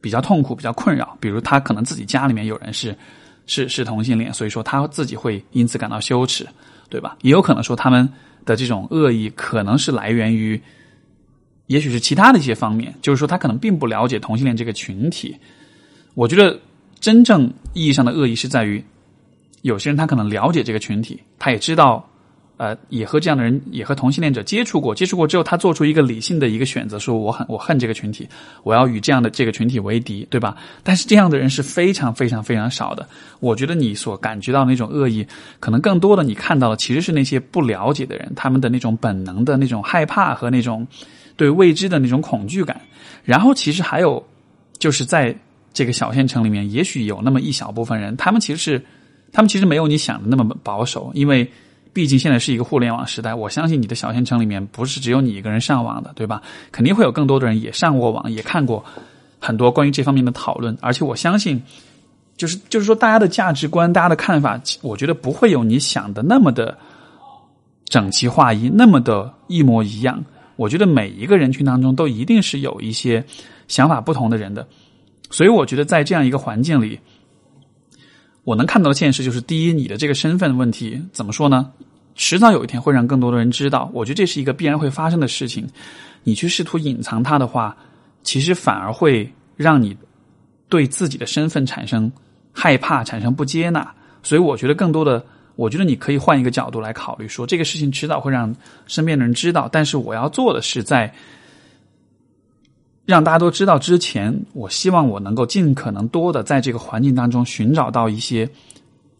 比较痛苦、比较困扰。比如他可能自己家里面有人是是是同性恋，所以说他自己会因此感到羞耻，对吧？也有可能说他们的这种恶意可能是来源于，也许是其他的一些方面，就是说他可能并不了解同性恋这个群体。我觉得真正意义上的恶意是在于，有些人他可能了解这个群体，他也知道。呃，也和这样的人，也和同性恋者接触过，接触过之后，他做出一个理性的一个选择，说我很我恨这个群体，我要与这样的这个群体为敌，对吧？但是这样的人是非常非常非常少的。我觉得你所感觉到那种恶意，可能更多的你看到的其实是那些不了解的人，他们的那种本能的那种害怕和那种对未知的那种恐惧感。然后其实还有，就是在这个小县城里面，也许有那么一小部分人，他们其实是，他们其实没有你想的那么保守，因为。毕竟现在是一个互联网时代，我相信你的小县城里面不是只有你一个人上网的，对吧？肯定会有更多的人也上过网，也看过很多关于这方面的讨论。而且我相信，就是就是说，大家的价值观、大家的看法，我觉得不会有你想的那么的整齐划一，那么的一模一样。我觉得每一个人群当中都一定是有一些想法不同的人的。所以我觉得在这样一个环境里。我能看到的现实就是，第一，你的这个身份问题怎么说呢？迟早有一天会让更多的人知道。我觉得这是一个必然会发生的事情。你去试图隐藏它的话，其实反而会让你对自己的身份产生害怕，产生不接纳。所以，我觉得更多的，我觉得你可以换一个角度来考虑，说这个事情迟早会让身边的人知道。但是，我要做的是在。让大家都知道之前，我希望我能够尽可能多的在这个环境当中寻找到一些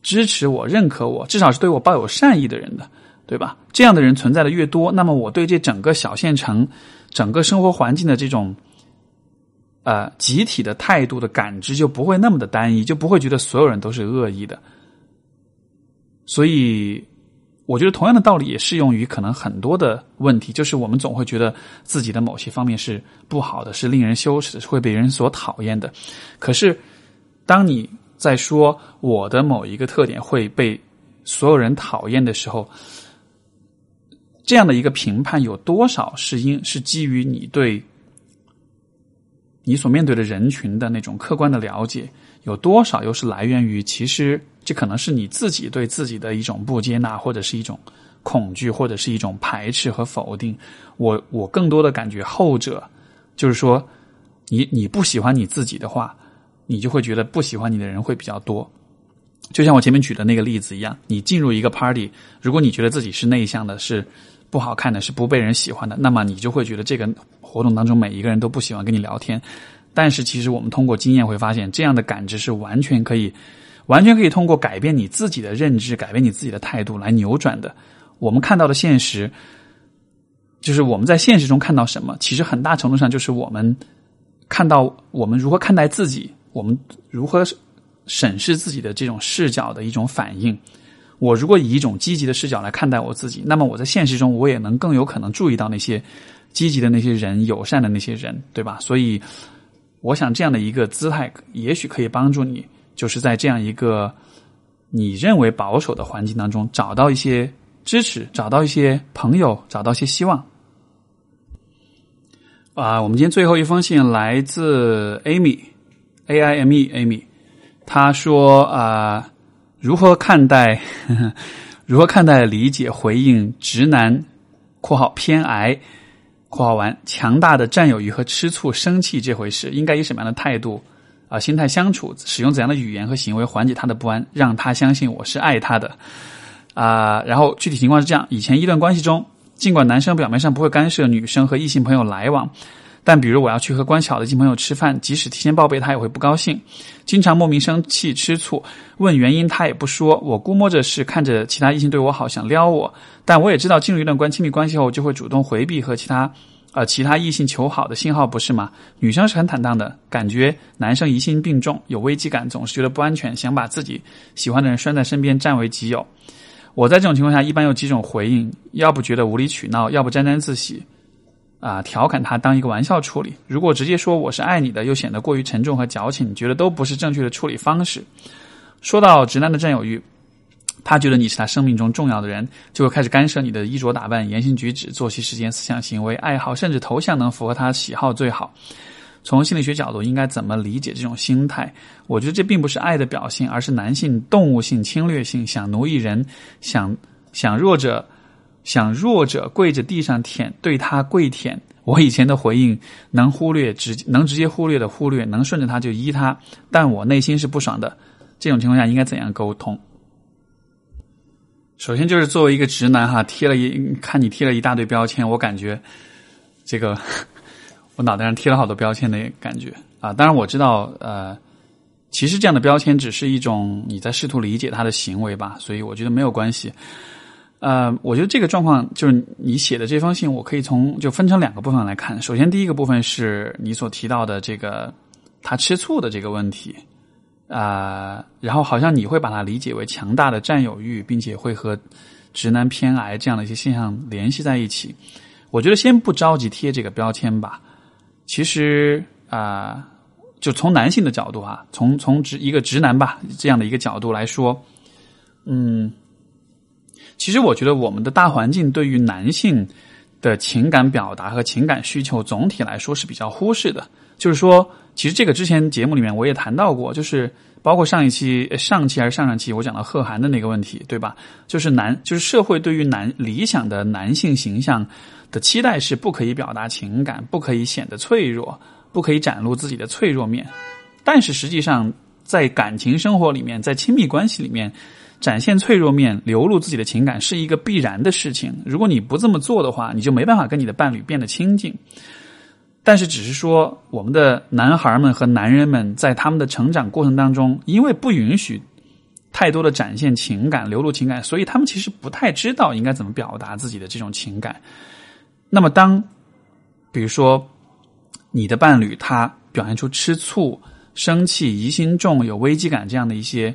支持我、认可我，至少是对我抱有善意的人的，对吧？这样的人存在的越多，那么我对这整个小县城、整个生活环境的这种呃集体的态度的感知就不会那么的单一，就不会觉得所有人都是恶意的。所以。我觉得同样的道理也适用于可能很多的问题，就是我们总会觉得自己的某些方面是不好的，是令人羞耻的，是会被人所讨厌的。可是，当你在说我的某一个特点会被所有人讨厌的时候，这样的一个评判有多少是因是基于你对你所面对的人群的那种客观的了解？有多少又是来源于其实？这可能是你自己对自己的一种不接纳，或者是一种恐惧，或者是一种排斥和否定。我我更多的感觉后者，就是说，你你不喜欢你自己的话，你就会觉得不喜欢你的人会比较多。就像我前面举的那个例子一样，你进入一个 party，如果你觉得自己是内向的，是不好看的，是不被人喜欢的，那么你就会觉得这个活动当中每一个人都不喜欢跟你聊天。但是其实我们通过经验会发现，这样的感知是完全可以。完全可以通过改变你自己的认知、改变你自己的态度来扭转的。我们看到的现实，就是我们在现实中看到什么，其实很大程度上就是我们看到我们如何看待自己，我们如何审视自己的这种视角的一种反应。我如果以一种积极的视角来看待我自己，那么我在现实中我也能更有可能注意到那些积极的那些人、友善的那些人，对吧？所以，我想这样的一个姿态，也许可以帮助你。就是在这样一个你认为保守的环境当中，找到一些支持，找到一些朋友，找到一些希望。啊，我们今天最后一封信来自 Amy，A I M E Amy，他说啊，如何看待 *laughs* 如何看待理解回应直男（括号偏癌）（括号完）强大的占有欲和吃醋、生气这回事，应该以什么样的态度？啊，心态相处，使用怎样的语言和行为缓解他的不安，让他相信我是爱他的。啊，然后具体情况是这样：以前一段关系中，尽管男生表面上不会干涉女生和异性朋友来往，但比如我要去和关系好的异性朋友吃饭，即使提前报备，他也会不高兴，经常莫名生气、吃醋，问原因他也不说。我估摸着是看着其他异性对我好，想撩我，但我也知道进入一段关亲密关系后，就会主动回避和其他。呃，其他异性求好的信号不是吗？女生是很坦荡的，感觉男生疑心病重，有危机感，总是觉得不安全，想把自己喜欢的人拴在身边，占为己有。我在这种情况下，一般有几种回应：要不觉得无理取闹，要不沾沾自喜，啊，调侃他当一个玩笑处理。如果直接说我是爱你的，又显得过于沉重和矫情，觉得都不是正确的处理方式。说到直男的占有欲。他觉得你是他生命中重要的人，就会开始干涉你的衣着打扮、言行举止、作息时间、思想行为、爱好，甚至头像能符合他喜好最好。从心理学角度应该怎么理解这种心态？我觉得这并不是爱的表现，而是男性动物性侵略性，想奴役人，想想弱者，想弱者跪着地上舔，对他跪舔。我以前的回应能忽略，直能直接忽略的忽略，能顺着他就依他，但我内心是不爽的。这种情况下应该怎样沟通？首先就是作为一个直男哈，贴了一看你贴了一大堆标签，我感觉这个我脑袋上贴了好多标签的感觉啊。当然我知道，呃，其实这样的标签只是一种你在试图理解他的行为吧，所以我觉得没有关系。呃，我觉得这个状况就是你写的这封信，我可以从就分成两个部分来看。首先，第一个部分是你所提到的这个他吃醋的这个问题啊，然后好像你会把它理解为强大的占有欲，并且会和直男偏爱这样的一些现象联系在一起。我觉得先不着急贴这个标签吧。其实啊，就从男性的角度啊，从从直一个直男吧这样的一个角度来说，嗯。其实我觉得我们的大环境对于男性的情感表达和情感需求总体来说是比较忽视的。就是说，其实这个之前节目里面我也谈到过，就是包括上一期、上期还是上上期我讲到贺涵的那个问题，对吧？就是男，就是社会对于男理想的男性形象的期待是不可以表达情感，不可以显得脆弱，不可以展露自己的脆弱面。但是实际上，在感情生活里面，在亲密关系里面。展现脆弱面、流露自己的情感是一个必然的事情。如果你不这么做的话，你就没办法跟你的伴侣变得亲近。但是，只是说我们的男孩们和男人们在他们的成长过程当中，因为不允许太多的展现情感、流露情感，所以他们其实不太知道应该怎么表达自己的这种情感。那么，当比如说你的伴侣他表现出吃醋、生气、疑心重、有危机感这样的一些。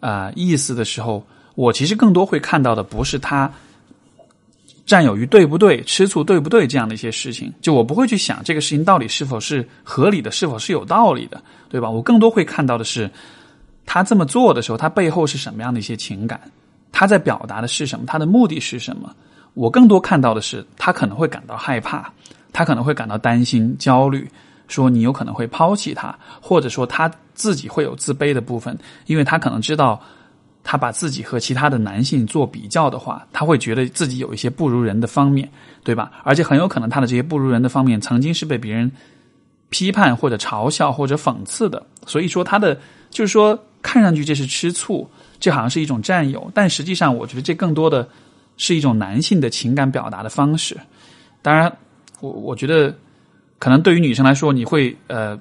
啊，意思的时候，我其实更多会看到的不是他占有欲对不对、吃醋对不对这样的一些事情，就我不会去想这个事情到底是否是合理的、是否是有道理的，对吧？我更多会看到的是他这么做的时候，他背后是什么样的一些情感，他在表达的是什么，他的目的是什么？我更多看到的是他可能会感到害怕，他可能会感到担心、焦虑。说你有可能会抛弃他，或者说他自己会有自卑的部分，因为他可能知道，他把自己和其他的男性做比较的话，他会觉得自己有一些不如人的方面，对吧？而且很有可能他的这些不如人的方面，曾经是被别人批判或者嘲笑或者讽刺的。所以说他的就是说，看上去这是吃醋，这好像是一种占有，但实际上我觉得这更多的是一种男性的情感表达的方式。当然，我我觉得。可能对于女生来说，你会呃，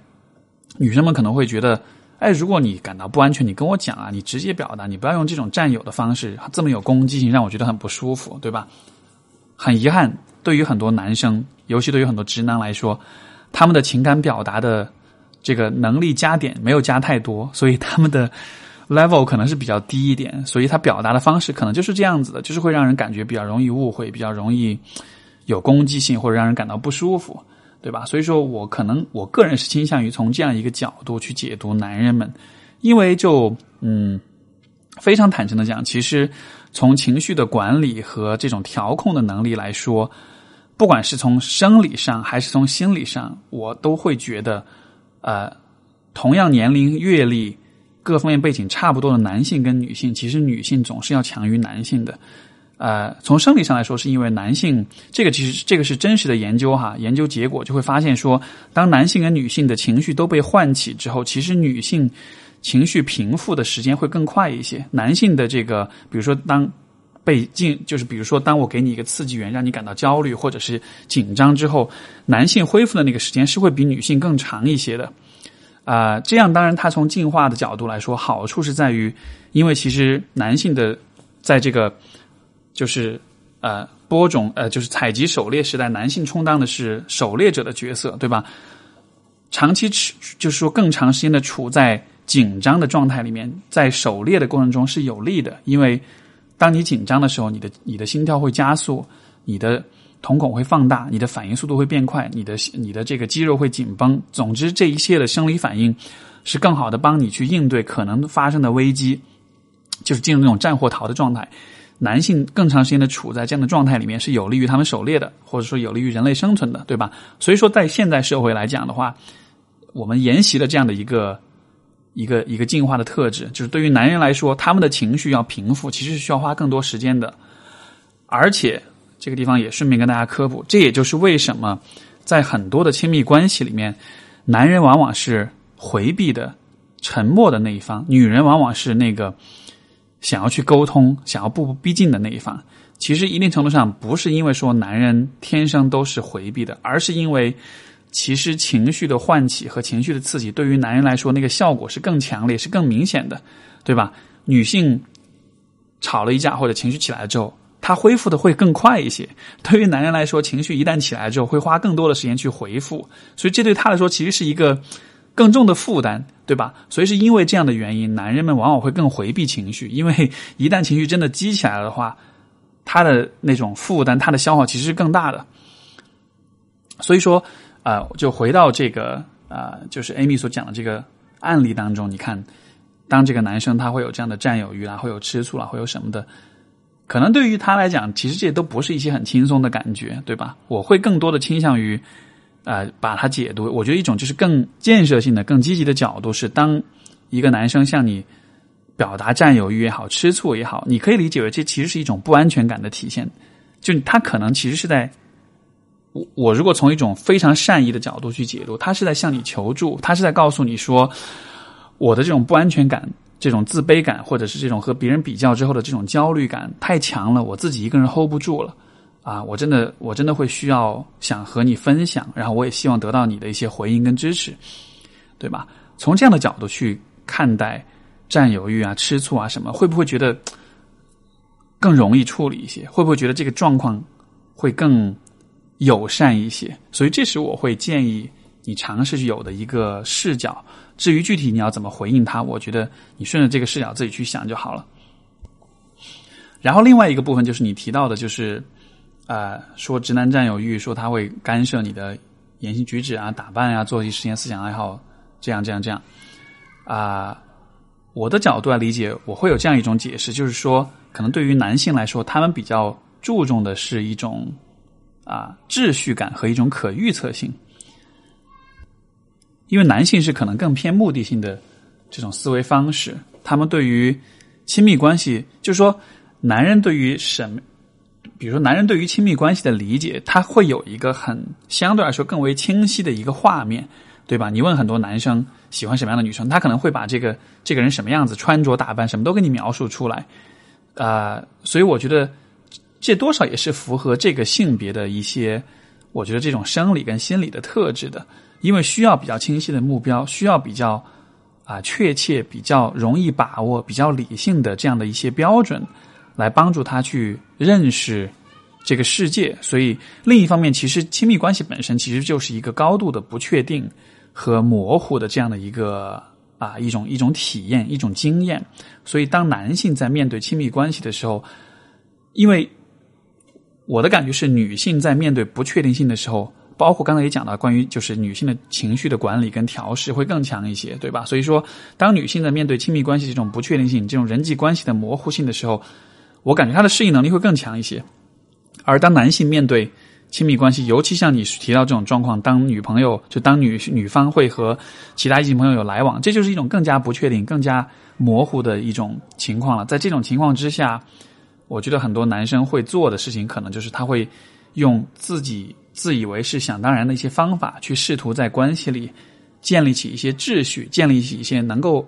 女生们可能会觉得，哎，如果你感到不安全，你跟我讲啊，你直接表达，你不要用这种占有的方式，这么有攻击性，让我觉得很不舒服，对吧？很遗憾，对于很多男生，尤其对于很多直男来说，他们的情感表达的这个能力加点没有加太多，所以他们的 level 可能是比较低一点，所以他表达的方式可能就是这样子的，就是会让人感觉比较容易误会，比较容易有攻击性，或者让人感到不舒服。对吧？所以说我可能我个人是倾向于从这样一个角度去解读男人们，因为就嗯，非常坦诚的讲，其实从情绪的管理和这种调控的能力来说，不管是从生理上还是从心理上，我都会觉得，呃，同样年龄、阅历、各方面背景差不多的男性跟女性，其实女性总是要强于男性的。呃，从生理上来说，是因为男性这个其实这个是真实的研究哈，研究结果就会发现说，当男性跟女性的情绪都被唤起之后，其实女性情绪平复的时间会更快一些。男性的这个，比如说当被进，就是比如说当我给你一个刺激源，让你感到焦虑或者是紧张之后，男性恢复的那个时间是会比女性更长一些的。啊，这样当然，它从进化的角度来说，好处是在于，因为其实男性的在这个。就是呃播种呃就是采集狩猎时代，男性充当的是狩猎者的角色，对吧？长期处就是说更长时间的处在紧张的状态里面，在狩猎的过程中是有利的，因为当你紧张的时候，你的你的心跳会加速，你的瞳孔会放大，你的反应速度会变快，你的你的这个肌肉会紧绷。总之，这一切的生理反应是更好的帮你去应对可能发生的危机，就是进入那种战或逃的状态。男性更长时间的处在这样的状态里面，是有利于他们狩猎的，或者说有利于人类生存的，对吧？所以说，在现代社会来讲的话，我们沿袭了这样的一个一个一个进化的特质，就是对于男人来说，他们的情绪要平复，其实是需要花更多时间的。而且这个地方也顺便跟大家科普，这也就是为什么在很多的亲密关系里面，男人往往是回避的、沉默的那一方，女人往往是那个想要去沟通、想要步步逼近的那一方。其实一定程度上不是因为说男人天生都是回避的，而是因为其实情绪的唤起和情绪的刺激对于男人来说那个效果是更强烈、是更明显的，对吧？女性吵了一架或者情绪起来之后，她恢复的会更快一些。对于男人来说，情绪一旦起来之后，会花更多的时间去回复，所以这对他来说其实是一个更重的负担，对吧？所以是因为这样的原因，男人们往往会更回避情绪，因为 *laughs* 一旦情绪真的激起来的话。他的那种负担，他的消耗其实是更大的。所以说，呃，就回到这个啊，就是 Amy 所讲的这个案例当中，你看，当这个男生他会有这样的占有欲啊，会有吃醋啊，会有什么的，可能对于他来讲，其实这些都不是一些很轻松的感觉，对吧？我会更多的倾向于，呃，把它解读。我觉得一种就是更建设性的、更积极的角度是，当一个男生向你。表达占有欲也好，吃醋也好，你可以理解为这其实是一种不安全感的体现。就他可能其实是在，我我如果从一种非常善意的角度去解读，他是在向你求助，他是在告诉你说，我的这种不安全感、这种自卑感，或者是这种和别人比较之后的这种焦虑感太强了，我自己一个人 hold 不住了啊！我真的我真的会需要想和你分享，然后我也希望得到你的一些回应跟支持，对吧？从这样的角度去看待。占有欲啊，吃醋啊，什么会不会觉得更容易处理一些？会不会觉得这个状况会更友善一些？所以这时我会建议你尝试有的一个视角。至于具体你要怎么回应他，我觉得你顺着这个视角自己去想就好了。然后另外一个部分就是你提到的，就是啊，说直男占有欲，说他会干涉你的言行举止啊、打扮啊、作息时间、思想爱好，这样这样这样啊。我的角度来理解，我会有这样一种解释，就是说，可能对于男性来说，他们比较注重的是一种啊秩序感和一种可预测性，因为男性是可能更偏目的性的这种思维方式，他们对于亲密关系，就是说，男人对于什么，比如说，男人对于亲密关系的理解，他会有一个很相对来说更为清晰的一个画面。对吧？你问很多男生喜欢什么样的女生，他可能会把这个这个人什么样子、穿着打扮什么都给你描述出来，啊，所以我觉得这多少也是符合这个性别的一些，我觉得这种生理跟心理的特质的，因为需要比较清晰的目标，需要比较啊确切、比较容易把握、比较理性的这样的一些标准，来帮助他去认识。这个世界，所以另一方面，其实亲密关系本身其实就是一个高度的不确定和模糊的这样的一个啊一种一种体验一种经验。所以，当男性在面对亲密关系的时候，因为我的感觉是，女性在面对不确定性的时候，包括刚才也讲到关于就是女性的情绪的管理跟调试会更强一些，对吧？所以说，当女性在面对亲密关系这种不确定性、这种人际关系的模糊性的时候，我感觉他的适应能力会更强一些。而当男性面对亲密关系，尤其像你提到这种状况，当女朋友就当女女方会和其他异性朋友有来往，这就是一种更加不确定、更加模糊的一种情况了。在这种情况之下，我觉得很多男生会做的事情，可能就是他会用自己自以为是想当然的一些方法，去试图在关系里建立起一些秩序，建立起一些能够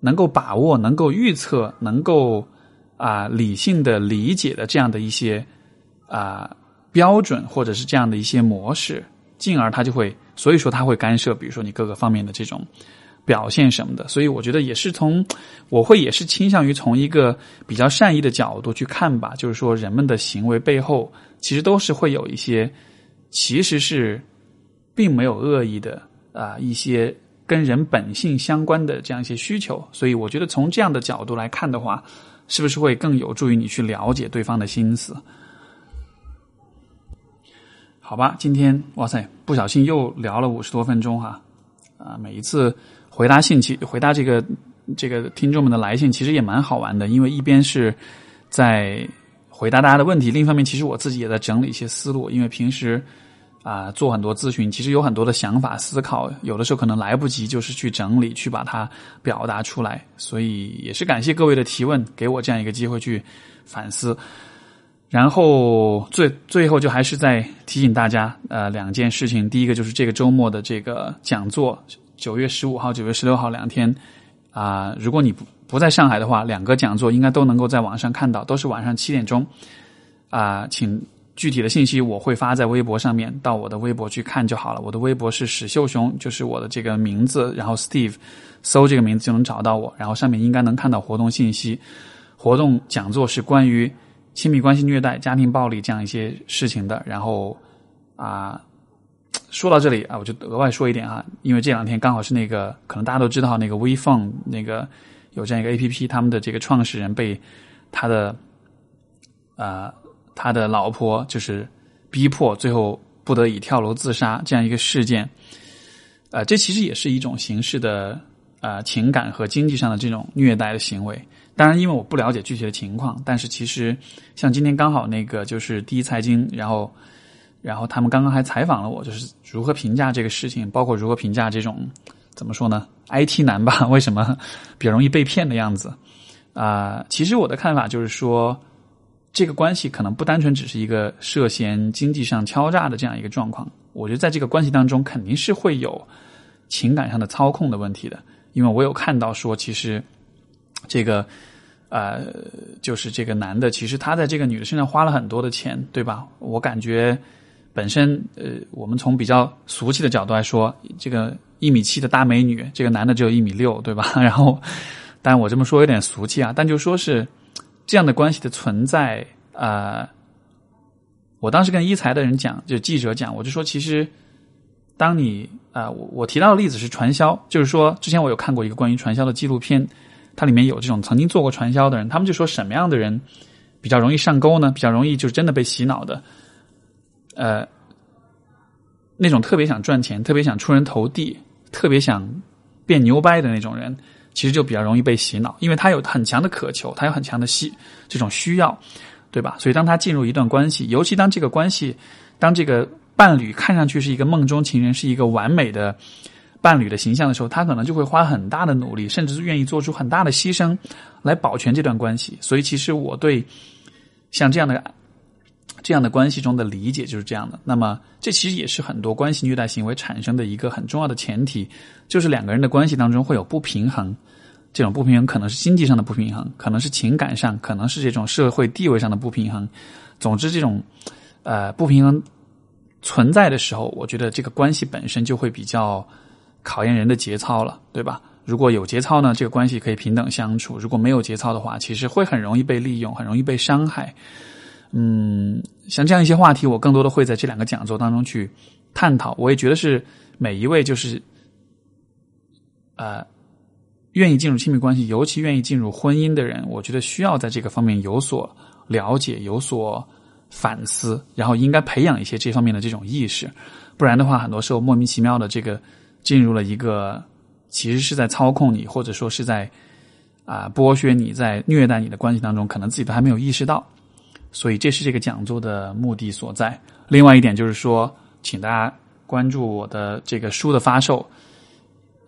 能够把握、能够预测、能够啊理性的理解的这样的一些。啊，标准或者是这样的一些模式，进而他就会，所以说他会干涉，比如说你各个方面的这种表现什么的。所以我觉得也是从，我会也是倾向于从一个比较善意的角度去看吧，就是说人们的行为背后其实都是会有一些，其实是并没有恶意的啊一些跟人本性相关的这样一些需求。所以我觉得从这样的角度来看的话，是不是会更有助于你去了解对方的心思？好吧，今天哇塞，不小心又聊了五十多分钟哈，啊，每一次回答信息，回答这个这个听众们的来信，其实也蛮好玩的，因为一边是在回答大家的问题，另一方面，其实我自己也在整理一些思路，因为平时啊做很多咨询，其实有很多的想法思考，有的时候可能来不及，就是去整理去把它表达出来。所以也是感谢各位的提问，给我这样一个机会去反思。然后最最后就还是再提醒大家，呃，两件事情。第一个就是这个周末的这个讲座，九月十五号、九月十六号两天啊，如果你不不在上海的话，两个讲座应该都能够在网上看到，都是晚上七点钟啊，请具体的信息我会发在微博上面，到我的微博去看就好了。我的微博是史秀雄，就是我的这个名字，然后 Steve 搜这个名字就能找到我，然后上面应该能看到活动信息。活动讲座是关于。亲密关系虐待、家庭暴力这样一些事情的，然后啊，说到这里啊，我就额外说一点哈，因为这两天刚好是那个，可能大家都知道那个 WePhone 那个有这样一个 APP，他们的这个创始人被他的啊他的老婆就是逼迫，最后不得已跳楼自杀这样一个事件，呃，这其实也是一种形式的啊情感和经济上的这种虐待的行为。当然，因为我不了解具体的情况，但是其实像今天刚好那个就是第一财经，然后然后他们刚刚还采访了我，就是如何评价这个事情，包括如何评价这种怎么说呢？IT 男吧，为什么 *laughs* 比较容易被骗的样子啊？其实我的看法就是说，这个关系可能不单纯只是一个涉嫌经济上敲诈的这样一个状况，我觉得在这个关系当中肯定是会有情感上的操控的问题的，因为我有看到说其实。这个，呃，就是这个男的，其实他在这个女的身上花了很多的钱，对吧？我感觉本身，呃，我们从比较俗气的角度来说，这个一米七的大美女，这个男的只有一米六，对吧？*laughs* 然后，但我这么说有点俗气啊，但就说是这样的关系的存在，啊，我当时跟一财的人讲，就记者讲，我就说，其实当你啊，我我提到的例子是传销，就是说，之前我有看过一个关于传销的纪录片。它里面有这种曾经做过传销的人，他们就说什么样的人比较容易上钩呢？比较容易就是真的被洗脑的，呃，那种特别想赚钱、特别想出人头地、特别想变牛掰的那种人，其实就比较容易被洗脑，因为他有很强的渴求，他有很强的需这种需要，对吧？所以当他进入一段关系，尤其当这个关系，当这个伴侣看上去是一个梦中情人，是一个完美的。伴侣的形象的时候，他可能就会花很大的努力，甚至是愿意做出很大的牺牲，来保全这段关系。所以，其实我对像这样的这样的关系中的理解就是这样的。那么，这其实也是很多关系虐待行为产生的一个很重要的前提，就是两个人的关系当中会有不平衡。这种不平衡可能是经济上的不平衡，可能是情感上，可能是这种社会地位上的不平衡。总之，这种呃不平衡存在的时候，我觉得这个关系本身就会比较。考验人的节操了，对吧？如果有节操呢，这个关系可以平等相处；如果没有节操的话，其实会很容易被利用，很容易被伤害。嗯，像这样一些话题，我更多的会在这两个讲座当中去探讨。我也觉得是每一位就是呃愿意进入亲密关系，尤其愿意进入婚姻的人，我觉得需要在这个方面有所了解、有所反思，然后应该培养一些这方面的这种意识。不然的话，很多时候莫名其妙的这个。进入了一个其实是在操控你，或者说是在啊剥削你，在虐待你的关系当中，可能自己都还没有意识到，所以这是这个讲座的目的所在。另外一点就是说，请大家关注我的这个书的发售，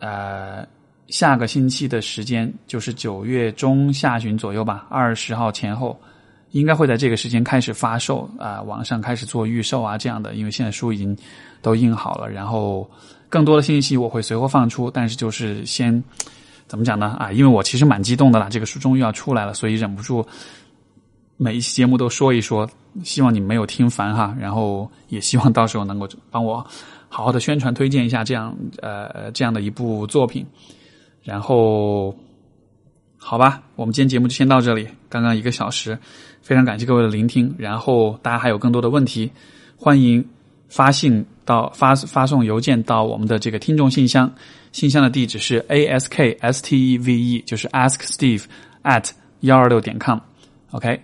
呃，下个星期的时间就是九月中下旬左右吧，二十号前后，应该会在这个时间开始发售啊，网上开始做预售啊这样的，因为现在书已经都印好了，然后。更多的信息我会随后放出，但是就是先怎么讲呢？啊，因为我其实蛮激动的啦，这个书终于要出来了，所以忍不住每一期节目都说一说，希望你没有听烦哈。然后也希望到时候能够帮我好好的宣传推荐一下这样呃这样的一部作品。然后好吧，我们今天节目就先到这里，刚刚一个小时，非常感谢各位的聆听。然后大家还有更多的问题，欢迎发信。到发发送邮件到我们的这个听众信箱，信箱的地址是 a s k s t e v e，就是 ask steve at 幺二六点 com，OK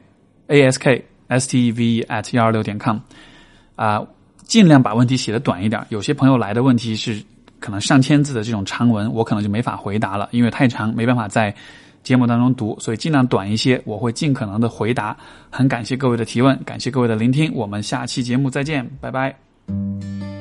asksteve at 幺二六点 com，啊，尽量把问题写的短一点。有些朋友来的问题是可能上千字的这种长文，我可能就没法回答了，因为太长，没办法在节目当中读，所以尽量短一些，我会尽可能的回答。很感谢各位的提问，感谢各位的聆听，我们下期节目再见，拜拜。